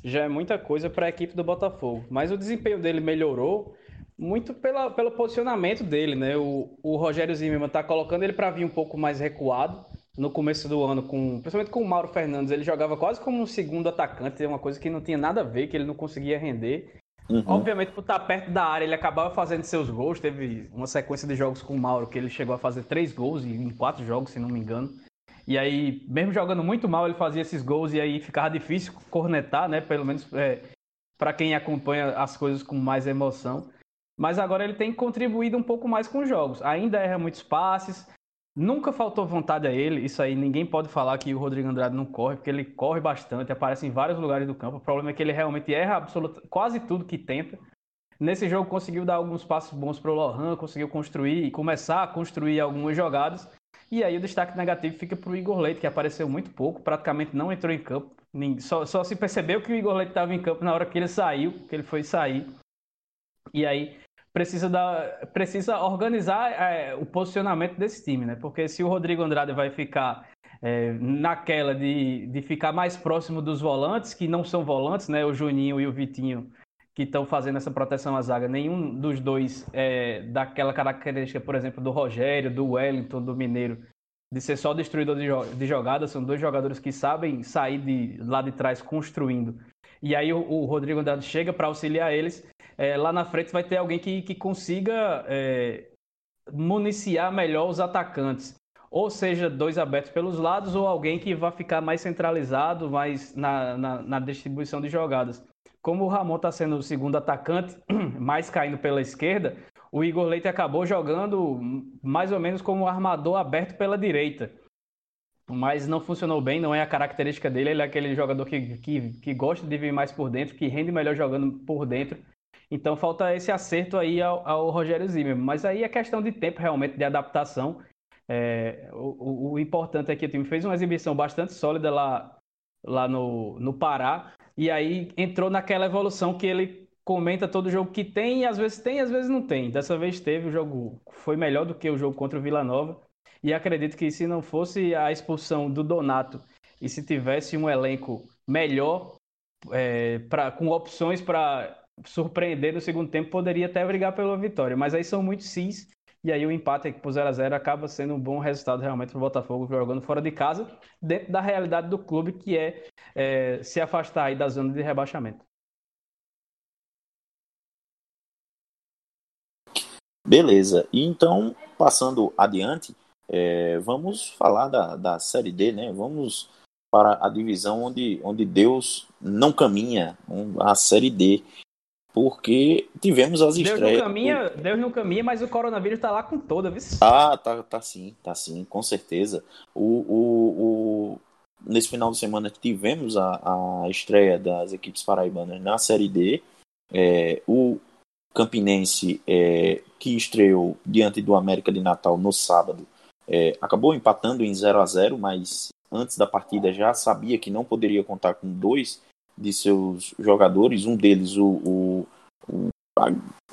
B: já é muita coisa para a equipe do Botafogo. Mas o desempenho dele melhorou muito pela, pelo posicionamento dele, né? O, o Rogério Zimmermann está colocando ele para vir um pouco mais recuado no começo do ano, com, principalmente com o Mauro Fernandes, ele jogava quase como um segundo atacante, uma coisa que não tinha nada a ver, que ele não conseguia render. Uhum. Obviamente, por estar perto da área, ele acabava fazendo seus gols. Teve uma sequência de jogos com o Mauro que ele chegou a fazer três gols em quatro jogos, se não me engano. E aí, mesmo jogando muito mal, ele fazia esses gols e aí ficava difícil cornetar, né? Pelo menos é, para quem acompanha as coisas com mais emoção. Mas agora ele tem contribuído um pouco mais com os jogos. Ainda erra muitos passes, Nunca faltou vontade a ele, isso aí ninguém pode falar que o Rodrigo Andrade não corre, porque ele corre bastante, aparece em vários lugares do campo. O problema é que ele realmente erra absoluta, quase tudo que tenta. Nesse jogo conseguiu dar alguns passos bons para o Lohan, conseguiu construir e começar a construir algumas jogadas. E aí o destaque negativo fica para o Igor Leite, que apareceu muito pouco, praticamente não entrou em campo. Só, só se percebeu que o Igor Leite estava em campo na hora que ele saiu, que ele foi sair. E aí precisa, dar, precisa organizar é, o posicionamento desse time, né? Porque se o Rodrigo Andrade vai ficar é, naquela de, de ficar mais próximo dos volantes, que não são volantes, né? O Juninho e o Vitinho que estão fazendo essa proteção à zaga, nenhum dos dois é daquela característica, por exemplo, do Rogério, do Wellington, do Mineiro, de ser só destruidor de, de jogadas. São dois jogadores que sabem sair de lá de trás construindo. E aí o, o Rodrigo Andrade chega para auxiliar eles é, lá na frente vai ter alguém que, que consiga é, municiar melhor os atacantes. Ou seja, dois abertos pelos lados, ou alguém que vai ficar mais centralizado, mais na, na, na distribuição de jogadas. Como o Ramon está sendo o segundo atacante, mais caindo pela esquerda, o Igor Leite acabou jogando mais ou menos como um armador aberto pela direita. Mas não funcionou bem, não é a característica dele. Ele é aquele jogador que, que, que gosta de vir mais por dentro, que rende melhor jogando por dentro. Então falta esse acerto aí ao, ao Rogério Zimmer. Mas aí é questão de tempo realmente de adaptação. É, o, o, importante é que o time fez uma exibição bastante sólida lá, lá no, no Pará. E aí entrou naquela evolução que ele comenta todo jogo que tem, e às vezes tem, às vezes não tem. Dessa vez teve, o jogo foi melhor do que o jogo contra o Vila Nova. E acredito que se não fosse a expulsão do Donato e se tivesse um elenco melhor, é, pra, com opções para surpreender no segundo tempo, poderia até brigar pela vitória. Mas aí são muitos cis, e aí o empate aqui por 0 a 0 acaba sendo um bom resultado realmente para o Botafogo jogando fora de casa, dentro da realidade do clube, que é, é se afastar aí da zona de rebaixamento.
A: Beleza. E então, passando adiante, é, vamos falar da, da Série D, né? Vamos para a divisão onde, onde Deus não caminha, a Série D. Porque tivemos as
B: Deus
A: estreias.
B: Não caminha, Deus não caminha, mas o coronavírus está lá com toda, viu?
A: Ah, tá, tá sim, tá sim, com certeza. O, o, o... Nesse final de semana tivemos a, a estreia das equipes paraibanas na Série D. É, o Campinense, é, que estreou diante do América de Natal no sábado, é, acabou empatando em 0 a 0 mas antes da partida já sabia que não poderia contar com dois de seus jogadores, um deles o, o, o a,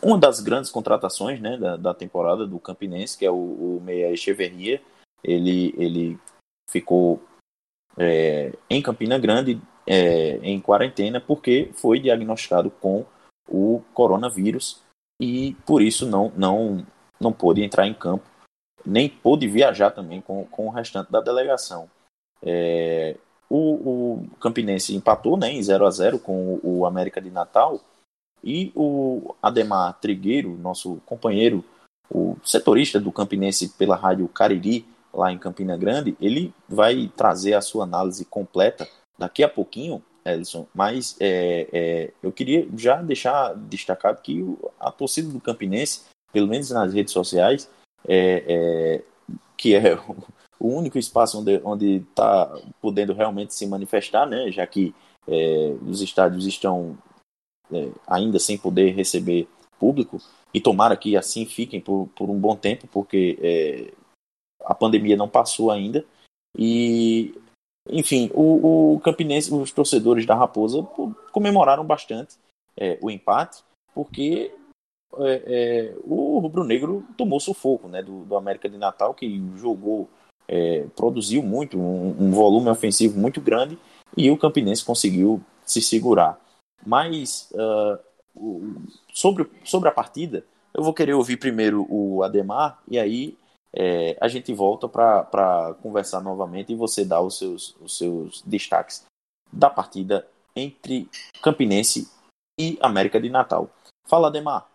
A: uma das grandes contratações né, da, da, temporada do Campinense, que é o, o Meia Echeverria. Ele, ele ficou é, em Campina Grande é, em quarentena porque foi diagnosticado com o coronavírus e por isso não, não, não pôde entrar em campo, nem pôde viajar também com, com o restante da delegação. É, o, o, Campinense empatou né, em 0 a 0 com o, América de Natal. E o Ademar Trigueiro, nosso companheiro, o setorista do Campinense pela rádio Cariri, lá em Campina Grande, ele vai trazer a sua análise completa daqui a pouquinho Edson, mas é, é, eu queria já deixar destacado que a torcida do Campinense, pelo menos nas redes sociais, é, é que é o único espaço onde está podendo realmente se manifestar, né, já que é, os estádios estão é, ainda sem poder receber público, e tomara que assim fiquem por, por um bom tempo, porque a pandemia não passou ainda, e enfim, o, o Campinense, os torcedores da Raposa comemoraram bastante é, o empate, porque é, é, o Rubro Negro tomou sufoco né, do, do América de Natal, que jogou, é, produziu muito, um, um, volume ofensivo muito grande, e o Campinense conseguiu se segurar. Mas uh, sobre, sobre a partida, eu vou querer ouvir primeiro o Ademar, e aí é, a gente volta para conversar novamente e você dá os seus, os seus destaques da partida entre Campinense e América de Natal. Fala, Demar.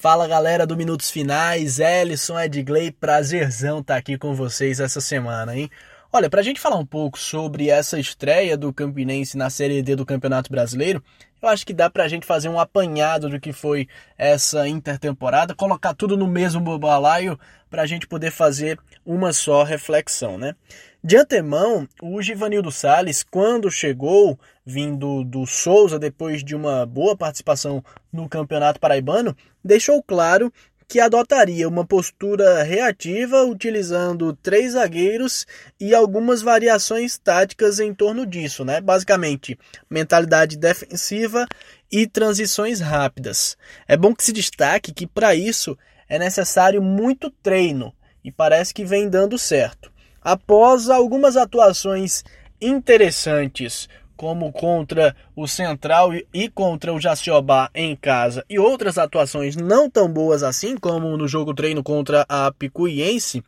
E: Fala galera do Minutos Finais, Ellison Edgley, prazerzão estar tá aqui com vocês essa semana, hein? Olha, para a gente falar um pouco sobre essa estreia do Campinense na Série D do Campeonato Brasileiro, eu acho que dá para a gente fazer um apanhado do que foi essa intertemporada, colocar tudo no mesmo balaio para a gente poder fazer uma só reflexão, né? De antemão, o Givanildo Sales, quando chegou, vindo do Souza, depois de uma boa participação no Campeonato Paraibano, deixou claro que adotaria uma postura reativa utilizando três zagueiros e algumas variações táticas em torno disso, né? Basicamente, mentalidade defensiva e transições rápidas. É bom que se destaque que para isso é necessário muito treino e parece que vem dando certo. Após algumas atuações interessantes como contra o Central e contra o Jaciobá em casa, e outras atuações não tão boas assim, como no jogo treino contra a Picuiense,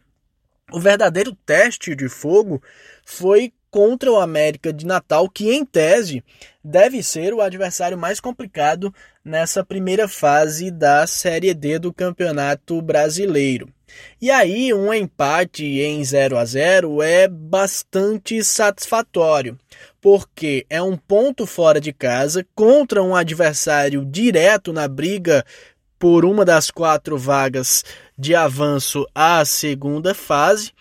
E: o verdadeiro teste de fogo foi contra o América de Natal, que em tese deve ser o adversário mais complicado nessa primeira fase da Série D do Campeonato Brasileiro. E aí, um empate em 0 a 0 é bastante satisfatório, porque é um ponto fora de casa contra um adversário direto na briga por uma das quatro vagas de avanço à segunda fase,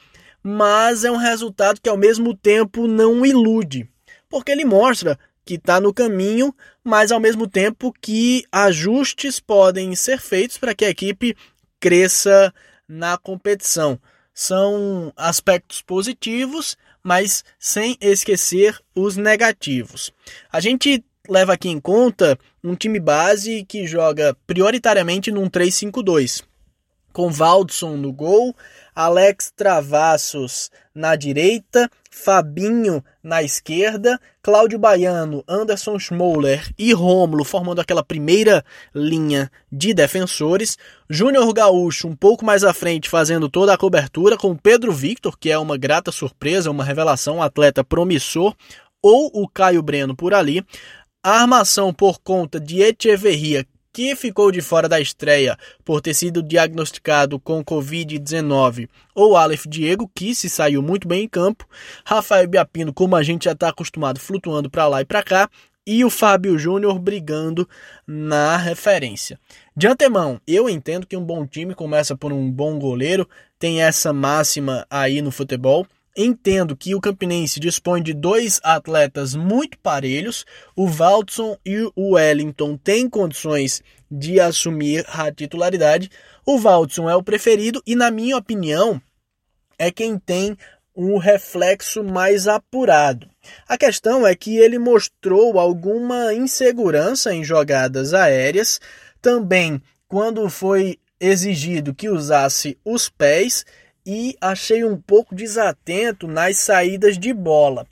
E: mas é um resultado que ao mesmo tempo não ilude, porque ele mostra que está no caminho, mas ao mesmo tempo que ajustes podem ser feitos para que a equipe cresça na competição. São aspectos positivos, mas sem esquecer os negativos. A gente leva aqui em conta um time base que joga prioritariamente num 3-5-2. com Valdson no gol, Alex Travassos na direita, Fabinho na esquerda, Cláudio Baiano, Anderson Schmoller e Rômulo formando aquela primeira linha de defensores, Júnior Gaúcho um pouco mais à frente fazendo toda a cobertura com Pedro Victor, que é uma grata surpresa, uma revelação, um atleta promissor, ou o Caio Breno por ali. A armação por conta de Echeverria, que ficou de fora da estreia por ter sido diagnosticado com Covid-19, ou Aleph Diego, que se saiu muito bem em campo, Rafael Biapino, como a gente já está acostumado, flutuando para lá e para cá, e o Fábio Júnior brigando na referência. De antemão, eu entendo que um bom time começa por um bom goleiro, tem essa máxima aí no futebol. Entendo que o Campinense dispõe de dois atletas muito parelhos. O Valdson e o Wellington têm condições de assumir a titularidade. O Valdson é o preferido e, na minha opinião, é quem tem um reflexo mais apurado. A questão é que ele mostrou alguma insegurança em jogadas aéreas, também quando foi exigido que usasse os pés e achei um pouco desatento nas saídas de bola.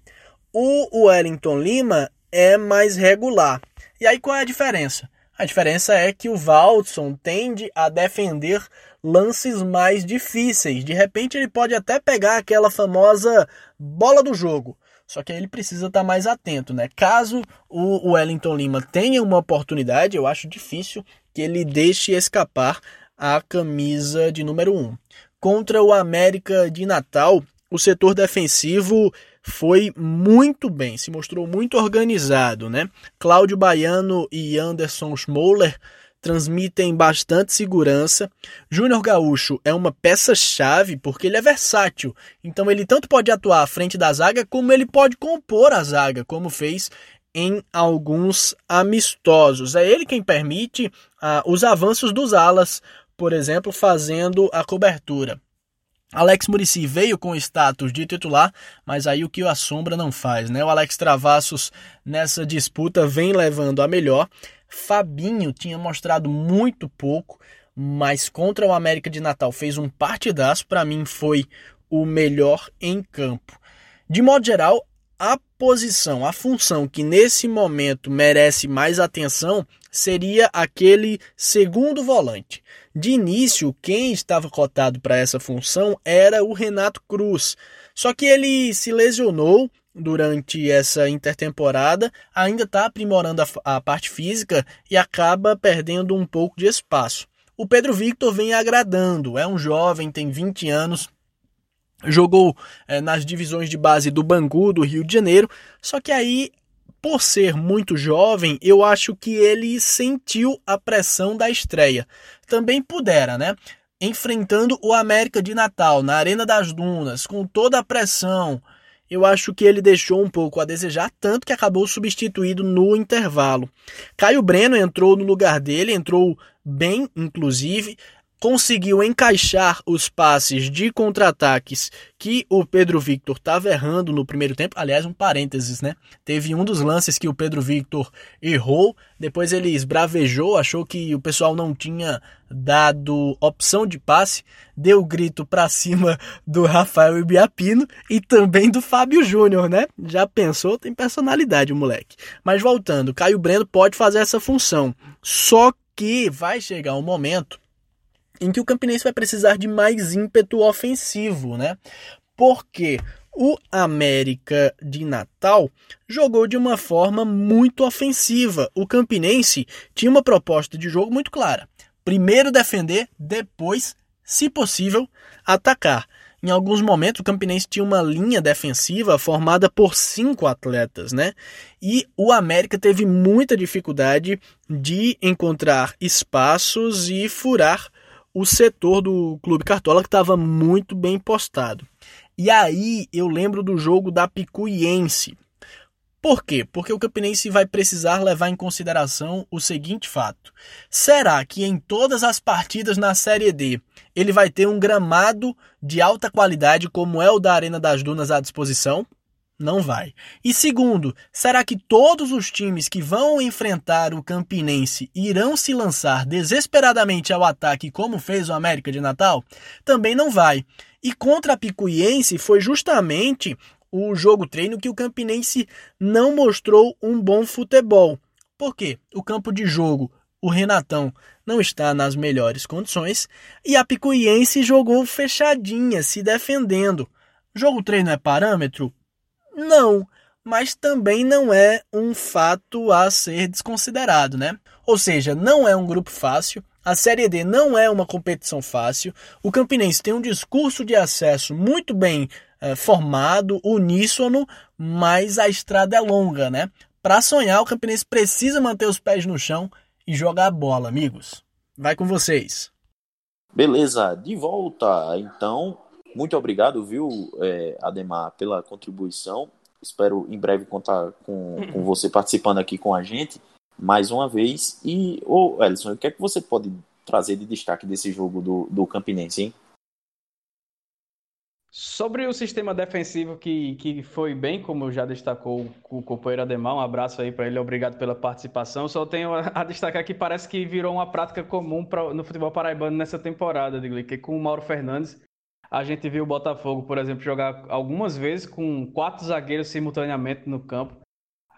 E: O Wellington Lima é mais regular. E aí qual é a diferença? A diferença é que o Valdson tende a defender lances mais difíceis. De repente ele pode até pegar aquela famosa bola do jogo. Só que aí ele precisa estar mais atento, né? Caso o Wellington Lima tenha uma oportunidade, eu acho difícil que ele deixe escapar a camisa de número 1. Contra o América de Natal, o setor defensivo foi muito bem, se mostrou muito organizado, né? Cláudio Baiano e Anderson Schmoller transmitem bastante segurança. Júnior Gaúcho é uma peça-chave porque ele é versátil. Então ele tanto pode atuar à frente da zaga como ele pode compor a zaga, como fez em alguns amistosos. É ele quem permite uh, os avanços dos alas por exemplo, fazendo a cobertura. Alex Murici veio com status de titular, mas aí o que o Assombra não faz, né? O Alex Travassos nessa disputa vem levando a melhor. Fabinho tinha mostrado muito pouco, mas contra o América de Natal fez um partidaço, para mim foi o melhor em campo. De modo geral, a posição, a função que nesse momento merece mais atenção seria aquele segundo volante. De início, quem estava cotado para essa função era o Renato Cruz. Só que ele se lesionou durante essa intertemporada, ainda está aprimorando a, a parte física e acaba perdendo um pouco de espaço. O Pedro Victor vem agradando, é um jovem, tem 20 anos, jogou é, nas divisões de base do Bangu, do Rio de Janeiro, só que aí por ser muito jovem, eu acho que ele sentiu a pressão da estreia. Também pudera, né? Enfrentando o América de Natal na Arena das Dunas, com toda a pressão, eu acho que ele deixou um pouco a desejar, tanto que acabou substituído no intervalo. Caio Breno entrou no lugar dele, entrou bem, inclusive conseguiu encaixar os passes de contra-ataques que o Pedro Victor estava errando no primeiro tempo. Aliás, um parênteses, né? Teve um dos lances que o Pedro Victor errou, depois ele esbravejou, achou que o pessoal não tinha dado opção de passe, deu grito para cima do Rafael Ibiapino e também do Fábio Júnior, né? Já pensou? Tem personalidade o moleque. Mas voltando, Caio Breno pode fazer essa função. Só que vai chegar um momento em que o Campinense vai precisar de mais ímpeto ofensivo, né? Porque o América de Natal jogou de uma forma muito ofensiva. O Campinense tinha uma proposta de jogo muito clara. Primeiro defender, depois, se possível, atacar. Em alguns momentos, o Campinense tinha uma linha defensiva formada por cinco atletas, né? E o América teve muita dificuldade de encontrar espaços e furar o setor do Clube Cartola que estava muito bem postado. E aí eu lembro do jogo da Picuiense. Por quê? Porque o Campinense vai precisar levar em consideração o seguinte fato: será que em todas as partidas na Série D ele vai ter um gramado de alta qualidade como é o da Arena das Dunas à disposição? Não vai. E segundo, será que todos os times que vão enfrentar o Campinense irão se lançar desesperadamente ao ataque como fez o América de Natal? Também não vai. E contra a Picuiense foi justamente o jogo treino que o Campinense não mostrou um bom futebol. Por quê? O campo de jogo, o Renatão, não está nas melhores condições e a Picuiense jogou fechadinha, se defendendo. Jogo treino é parâmetro? Não, mas também não é um fato a ser desconsiderado, né? Ou seja, não é um grupo fácil, a Série D não é uma competição fácil. O Campinense tem um discurso de acesso muito bem é, formado, uníssono, mas a estrada é longa, né? Para sonhar, o Campinense precisa manter os pés no chão e jogar a bola, amigos. Vai com vocês.
A: Beleza, de volta. Então, muito obrigado, viu, é, Ademar, pela contribuição. Espero em breve contar com, com você participando aqui com a gente mais uma vez. E, ô, Elson, o que é que você pode trazer de destaque desse jogo do, do Campinense, hein?
B: Sobre o sistema defensivo que, que foi bem, como já destacou o companheiro Ademar, um abraço aí para ele, obrigado pela participação. Só tenho a, destacar que parece que virou uma prática comum pra, no futebol paraibano nessa temporada, digo, que com o Mauro Fernandes a gente viu o Botafogo, por exemplo, jogar algumas vezes com quatro zagueiros simultaneamente no campo.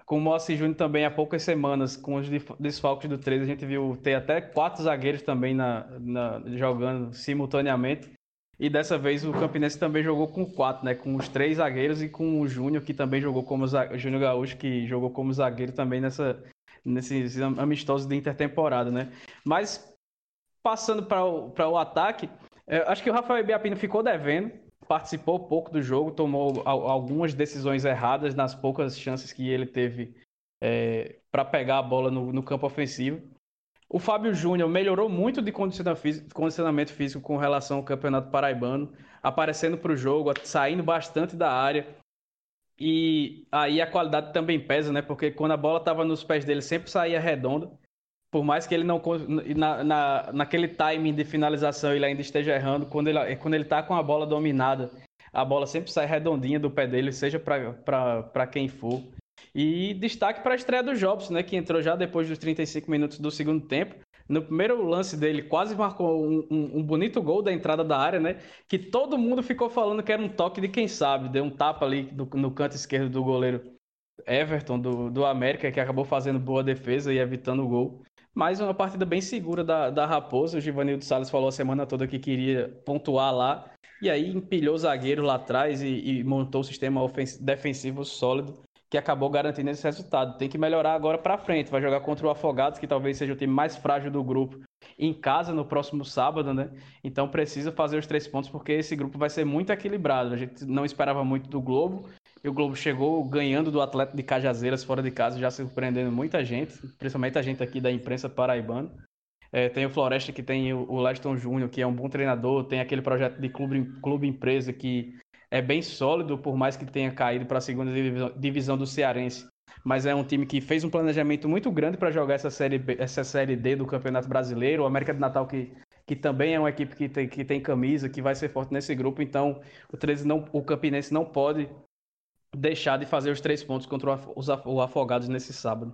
B: Com o Moacir Júnior também há poucas semanas, com os desfalques do 13, a gente viu ter até quatro zagueiros também na, na, jogando simultaneamente. E dessa vez o Campinense também jogou com quatro, né? Com os três zagueiros e com o Júnior, que também jogou como Júnior Gaúcho, que jogou como zagueiro também nessa, nesses amistosos de intertemporada, né? Mas passando para o, o ataque, é, acho que o Rafael Biapino ficou devendo, participou pouco do jogo, tomou algumas decisões erradas nas poucas chances que ele teve é, para pegar a bola no, no, campo ofensivo. O Fábio Júnior melhorou muito de condicionamento físico com relação ao Campeonato Paraibano, aparecendo para o jogo, saindo bastante da área. E aí a qualidade também pesa, né? Porque quando a bola estava nos pés dele, sempre saía redonda por mais que ele não na, na, naquele timing de finalização ele ainda esteja errando, quando ele quando ele tá com a bola dominada, a bola sempre sai redondinha do pé dele, seja para quem for. E destaque para a estreia do Jobs, né, que entrou já depois dos 35 minutos do segundo tempo. No primeiro lance dele, quase marcou um, um, um, bonito gol da entrada da área, né? Que todo mundo ficou falando que era um toque de quem sabe. Deu um tapa ali no, no canto esquerdo do goleiro Everton, do, do América, que acabou fazendo boa defesa e evitando o gol. Mas uma partida bem segura da, da Raposa. O Givanildo Salles falou a semana toda que queria pontuar lá. E aí empilhou o zagueiro lá atrás e, e montou o sistema defensivo sólido que acabou garantindo esse resultado. Tem que melhorar agora para frente. Vai jogar contra o Afogados, que talvez seja o time mais frágil do grupo, em casa no próximo sábado, né? Então precisa fazer os três pontos porque esse grupo vai ser muito equilibrado. A gente não esperava muito do Globo e o Globo chegou ganhando do Atlético de Cajazeiras fora de casa, já surpreendendo muita gente, principalmente a gente aqui da imprensa paraibana. É, tem o Floresta que tem o Leston Júnior, que é um bom treinador, tem aquele projeto de clube, clube empresa que é bem sólido, por mais que tenha caído para a segunda divisão, divisão do Cearense. Mas é um time que fez um planejamento muito grande para jogar essa série, B, essa série D do Campeonato Brasileiro. O América de Natal, que, que também é uma equipe que tem, que tem camisa, que vai ser forte nesse grupo. Então, o 13 não, o Campinense não pode deixar de fazer os três pontos contra os Afogados nesse sábado.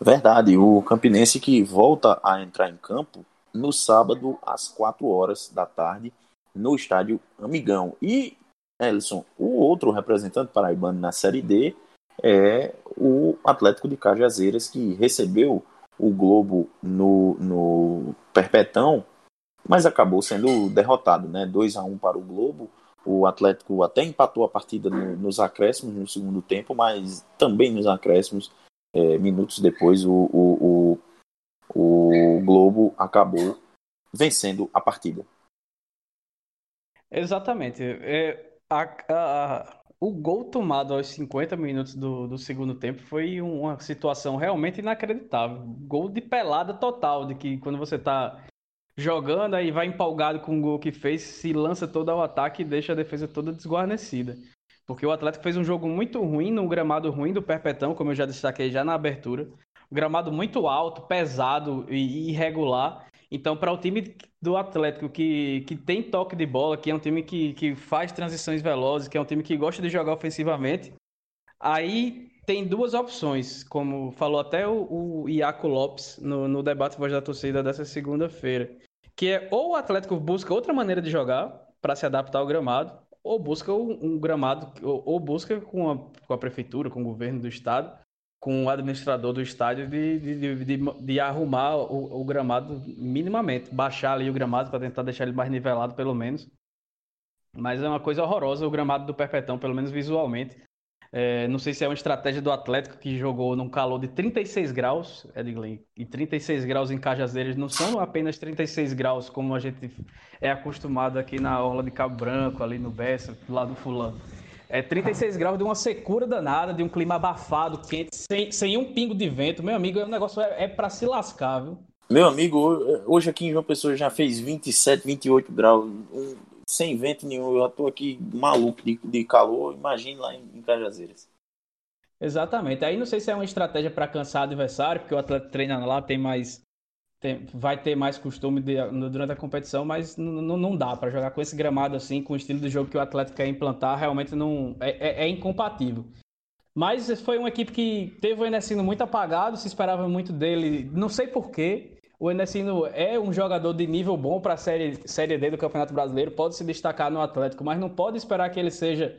A: Verdade, o Campinense que volta a entrar em campo no sábado às 4 horas da tarde no estádio Amigão. E, Elson, o outro representante paraibano na Série D é o Atlético de Cajazeiras, que recebeu o Globo no, no Perpetão, mas acabou sendo derrotado, né? 2 a 1 para o Globo. O Atlético até empatou a partida no, nos acréscimos no segundo tempo, mas também nos acréscimos, é, minutos depois, o, o, o, o Globo acabou vencendo a partida.
B: Exatamente. É, a, a, o gol tomado aos 50 minutos do, do segundo tempo foi uma situação realmente inacreditável. Gol de pelada total, de que quando você está jogando, aí vai empolgado com o gol que fez, se lança todo ao ataque e deixa a defesa toda desguarnecida. Porque o Atlético fez um jogo muito ruim, num gramado ruim do Perpetão, como eu já destaquei já na abertura. Gramado muito alto, pesado e irregular. Então, para o time do Atlético que, que tem toque de bola, que é um time que, que faz transições velozes, que é um time que gosta de jogar ofensivamente, aí tem duas opções, como falou até o, o Iaco Lopes no, no debate Voz da Torcida dessa segunda-feira, que é ou o Atlético busca outra maneira de jogar para se adaptar ao gramado, ou busca um, gramado, ou, ou busca com a, com a prefeitura, com o governo do estado, com o administrador do estádio de, de, de, de arrumar o, o, gramado minimamente, baixar ali o gramado para tentar deixar ele mais nivelado pelo menos. Mas é uma coisa horrorosa o gramado do Perpetão, pelo menos visualmente. É, não sei se é uma estratégia do Atlético que jogou num calor de 36 graus, Edgley, e 36 graus em Cajazeiras não são apenas 36 graus como a gente é acostumado aqui na Orla de Cabo Branco, ali no Bessa, lá do Fulano. É 36 graus de uma secura danada, de um clima abafado, quente, sem, sem um pingo de vento. Meu amigo, o negócio é, é para se lascar, viu?
A: Meu amigo, hoje aqui em João Pessoa já fez 27, 28 graus, sem vento nenhum. Eu tô aqui maluco de, de calor, imagine lá em, em Cajazeiras.
B: Exatamente. Aí não sei se é uma estratégia para cansar adversário, porque o atleta treina lá, tem mais tem, vai ter mais costume de, durante a competição, mas não dá para jogar com esse gramado assim, com o estilo de jogo que o Atlético quer implantar, realmente não é, é, é incompatível. Mas foi uma equipe que teve o Enesino muito apagado, se esperava muito dele, não sei porquê. O Enesino é um jogador de nível bom para a série, série D do Campeonato Brasileiro, pode se destacar no Atlético, mas não pode esperar que ele seja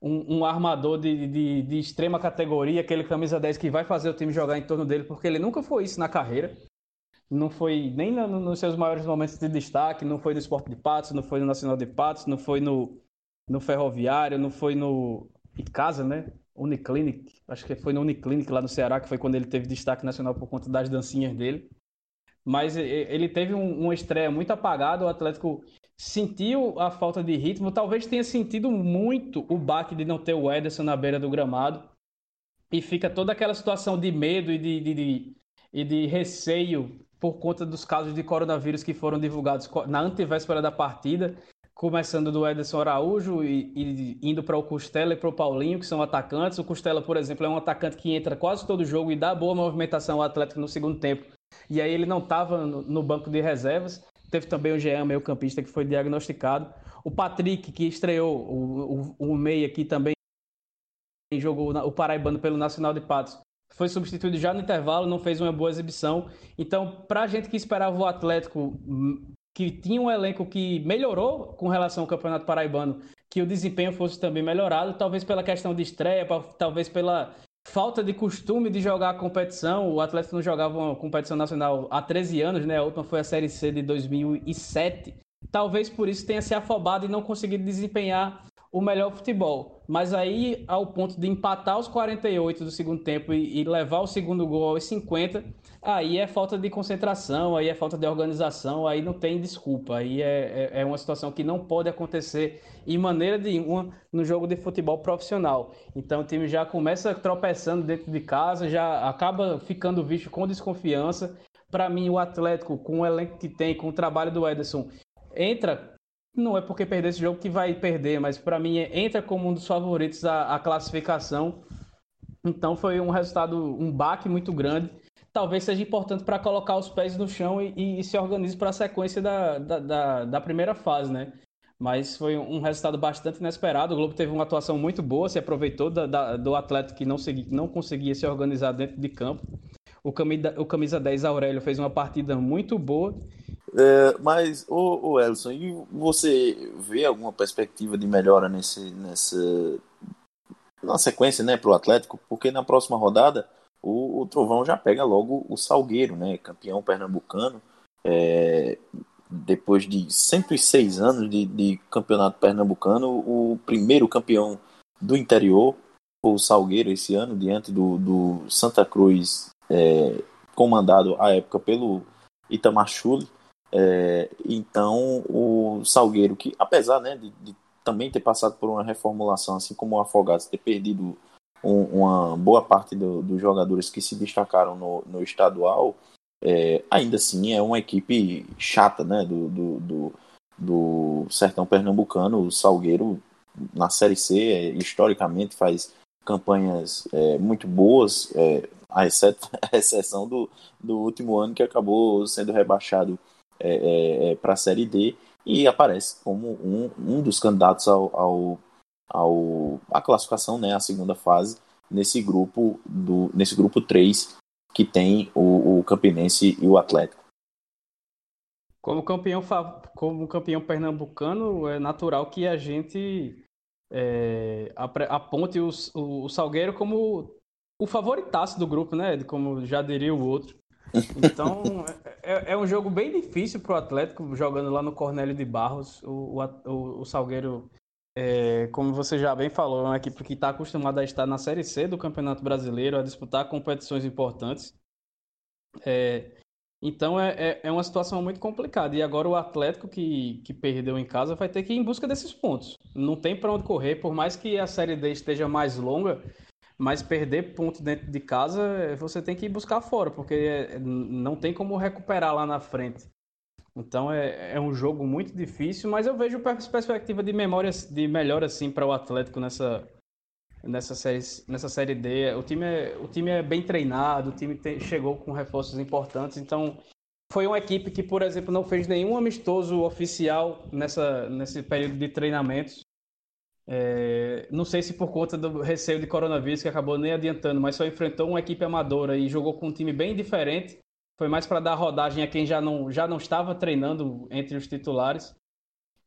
B: um, um armador de, de, de, extrema categoria, aquele camisa 10 que vai fazer o time jogar em torno dele, porque ele nunca foi isso na carreira não foi nem no, nos seus maiores momentos de destaque, não foi no Esporte de Patos, não foi no Nacional de Patos, não foi no, no Ferroviário, não foi no Icasa, né? Uniclinic, acho que foi no Uniclinic lá no Ceará, que foi quando ele teve destaque nacional por conta das dancinhas dele. Mas ele teve um, uma estreia muito apagada, o Atlético sentiu a falta de ritmo, talvez tenha sentido muito o baque de não ter o Ederson na beira do gramado. E fica toda aquela situação de medo e de, de, de, e de receio por conta dos casos de coronavírus que foram divulgados na antevéspera da partida, começando do Ederson Araújo e, e indo para o Costela e para o Paulinho, que são atacantes. O Costela, por exemplo, é um atacante que entra quase todo jogo e dá boa movimentação ao Atlético no segundo tempo. E aí ele não estava no, banco de reservas. Teve também o Jean, meio campista, que foi diagnosticado. O Patrick, que estreou, o, o, o meia que também jogou o Paraibano pelo Nacional de Patos, foi substituído já no intervalo, não fez uma boa exibição. Então, para a gente que esperava o Atlético, hum, que tinha um elenco que melhorou com relação ao Campeonato Paraibano, que o desempenho fosse também melhorado, talvez pela questão de estreia, talvez pela falta de costume de jogar a competição. O Atlético não jogava uma competição nacional há 13 anos, né? A última foi a Série C de 2007. Talvez por isso tenha se afobado e não conseguido desempenhar o melhor futebol. Mas aí, ao ponto de empatar os 48 do segundo tempo e, e levar o segundo gol aos 50, aí é falta de concentração, aí é falta de organização, aí não tem desculpa. Aí é, é, é uma situação que não pode acontecer em maneira nenhuma no jogo de futebol profissional. Então o time já começa tropeçando dentro de casa, já acaba ficando visto com desconfiança. Para mim, o Atlético, com o elenco que tem, com o trabalho do Ederson, entra não é porque perder esse jogo que vai perder, mas para mim entra como um dos favoritos a, classificação. Então foi um resultado, um baque muito grande. Talvez seja importante para colocar os pés no chão e, e, e se organize para a sequência da, da, da, da, primeira fase, né? Mas foi um resultado bastante inesperado. O Globo teve uma atuação muito boa, se aproveitou da, da, do atleta que não, segui, não conseguia se organizar dentro de campo. O camisa, o camisa 10 Aurélio fez uma partida muito boa
A: é, mas, o, Elson, e você vê alguma perspectiva de melhora nesse, nessa na sequência, né, para o Atlético? Porque na próxima rodada o, o, Trovão já pega logo o Salgueiro, né, campeão pernambucano. É, depois de 106 anos de, de campeonato pernambucano, o primeiro campeão do interior o Salgueiro esse ano, diante do, do Santa Cruz, é, comandado à época pelo Itamar. É, então, o Salgueiro, que apesar né, de, de, também ter passado por uma reformulação, assim como o Afogados, ter perdido um, uma boa parte do, dos jogadores que se destacaram no, no estadual, é, ainda assim é uma equipe chata né, do, do, do, do sertão pernambucano. O Salgueiro, na Série C, é, historicamente faz campanhas é, muito boas, é, a, exceto, a exceção do, do último ano que acabou sendo rebaixado é, é, é para a Série D e aparece como um, um dos candidatos ao, ao, ao a classificação, né, a segunda fase nesse grupo do nesse grupo 3 que tem o, o Campinense e o Atlético.
B: Como campeão como campeão pernambucano, é natural que a gente é, aponte o, o, o Salgueiro como o favoritaço do grupo, né? Como já diria o outro. Então, é, é, um jogo bem difícil para o Atlético, jogando lá no Cornélio de Barros. O, o, o Salgueiro, é, como você já bem falou, é uma equipe que está acostumada a estar na Série C do Campeonato Brasileiro, a disputar competições importantes. É, então, é, é, é uma situação muito complicada. E agora o Atlético, que, que perdeu em casa, vai ter que ir em busca desses pontos. Não tem para onde correr, por mais que a Série D esteja mais longa mas perder ponto dentro de casa, você tem que ir buscar fora, porque é, não tem como recuperar lá na frente. Então é, é um jogo muito difícil, mas eu vejo perspectiva de memória de melhor assim para o Atlético nessa nessa série nessa série D. O time é, o time é bem treinado, o time tem, chegou com reforços importantes, então foi uma equipe que, por exemplo, não fez nenhum amistoso oficial nessa nesse período de treinamentos. É, não sei se por conta do receio de coronavírus que acabou nem adiantando, mas só enfrentou uma equipe amadora e jogou com um time bem diferente. Foi mais para dar rodagem a quem já não, já não estava treinando entre os titulares.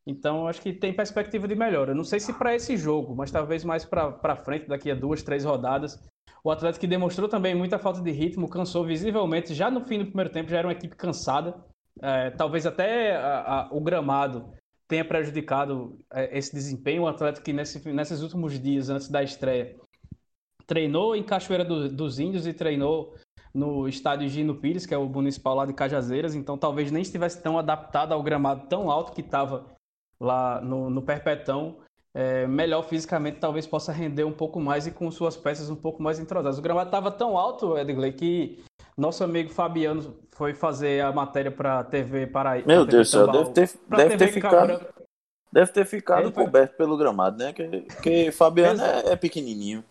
B: Então acho que tem perspectiva de melhora. Não sei se para esse jogo, mas talvez mais para frente, daqui a duas, três rodadas. O Atlético que demonstrou também muita falta de ritmo, cansou visivelmente. Já no fim do primeiro tempo já era uma equipe cansada. É, talvez até a, a, o gramado tenha prejudicado é, esse desempenho. O Atlético que nesse, nesses últimos dias, antes da estreia, treinou em Cachoeira do, dos Índios e treinou no estádio Gino Pires, que é o municipal lá de Cajazeiras, então talvez nem estivesse tão adaptado ao gramado tão alto que estava lá no, no Perpetão. É, melhor fisicamente, talvez possa render um pouco mais e com suas peças um pouco mais entrosadas. O gramado estava tão alto, Edgley, que nosso amigo Fabiano foi fazer a matéria para TV Paraíba.
A: Meu Deus do céu, deve ter, deve ter ficado. Deve ter ficado coberto foi... pelo gramado, né? Porque, Fabiano é, é, pequenininho.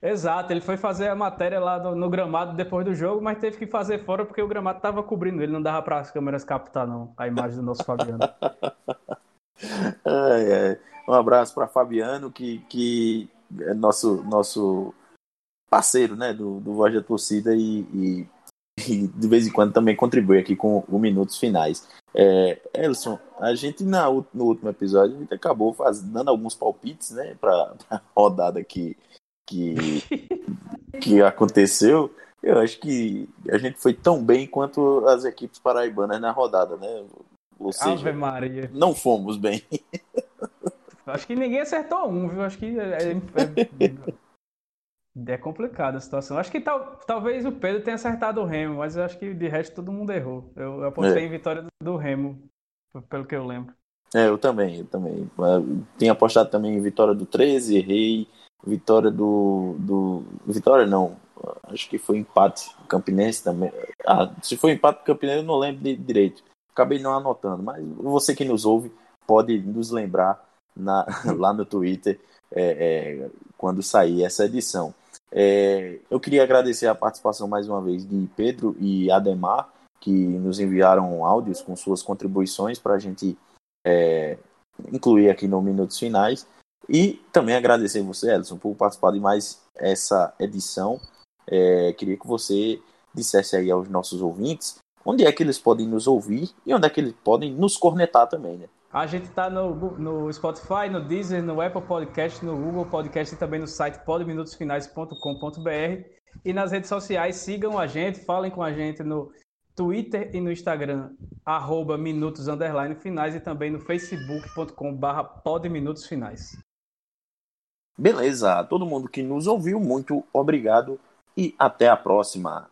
B: Exato, ele foi fazer a matéria lá no, no, gramado depois do jogo, mas teve que fazer fora porque o gramado estava cobrindo ele, não dava para as câmeras captar não a imagem do nosso Fabiano.
A: ai, ai. Um abraço para Fabiano, que, que é nosso, nosso parceiro né, do, do Voz da Torcida e, e, e, de vez em quando também contribui aqui com os minutos finais. É, Elson, a gente na, no último episódio a gente acabou faz, dando alguns palpites né, para a rodada que, que, que aconteceu. Eu acho que a gente foi tão bem quanto as equipes paraibanas na rodada, né?
B: Ou seja, Ave Maria.
A: não fomos bem.
B: Acho que ninguém acertou um, viu? Acho que é, é, é complicada a situação. Acho que tal, talvez o Pedro tenha acertado o Remo, mas eu acho que de resto todo mundo errou. Eu, eu apostei é. em vitória do, Remo, pelo que eu lembro.
A: É, eu também, eu também. Tinha apostado também em vitória do 13, errei. Vitória do. do vitória não. Acho que foi empate Campinense também. Ah, se foi empate Campinense, eu não lembro de, direito. Acabei não anotando, mas você que nos ouve pode nos lembrar na, lá no Twitter é, é, quando sair essa edição. É, eu queria agradecer a participação mais uma vez de Pedro e Ademar, que nos enviaram áudios com suas contribuições para a gente é, incluir aqui no Minutos Finais. E também agradecer você, Edson, por participar de mais essa edição. É, queria que você dissesse aí aos nossos ouvintes onde é que eles podem nos ouvir e onde é que eles podem nos cornetar também, né?
B: A gente está no, no Spotify, no Deezer, no Apple Podcast, no Google Podcast e também no site podminutosfinais.com.br. E nas redes sociais, sigam a gente, falem com a gente no Twitter e no Instagram, arroba minutos underline finais e também no facebook.com barra podminutosfinais.
A: Beleza, todo mundo que nos ouviu, muito obrigado e até a próxima.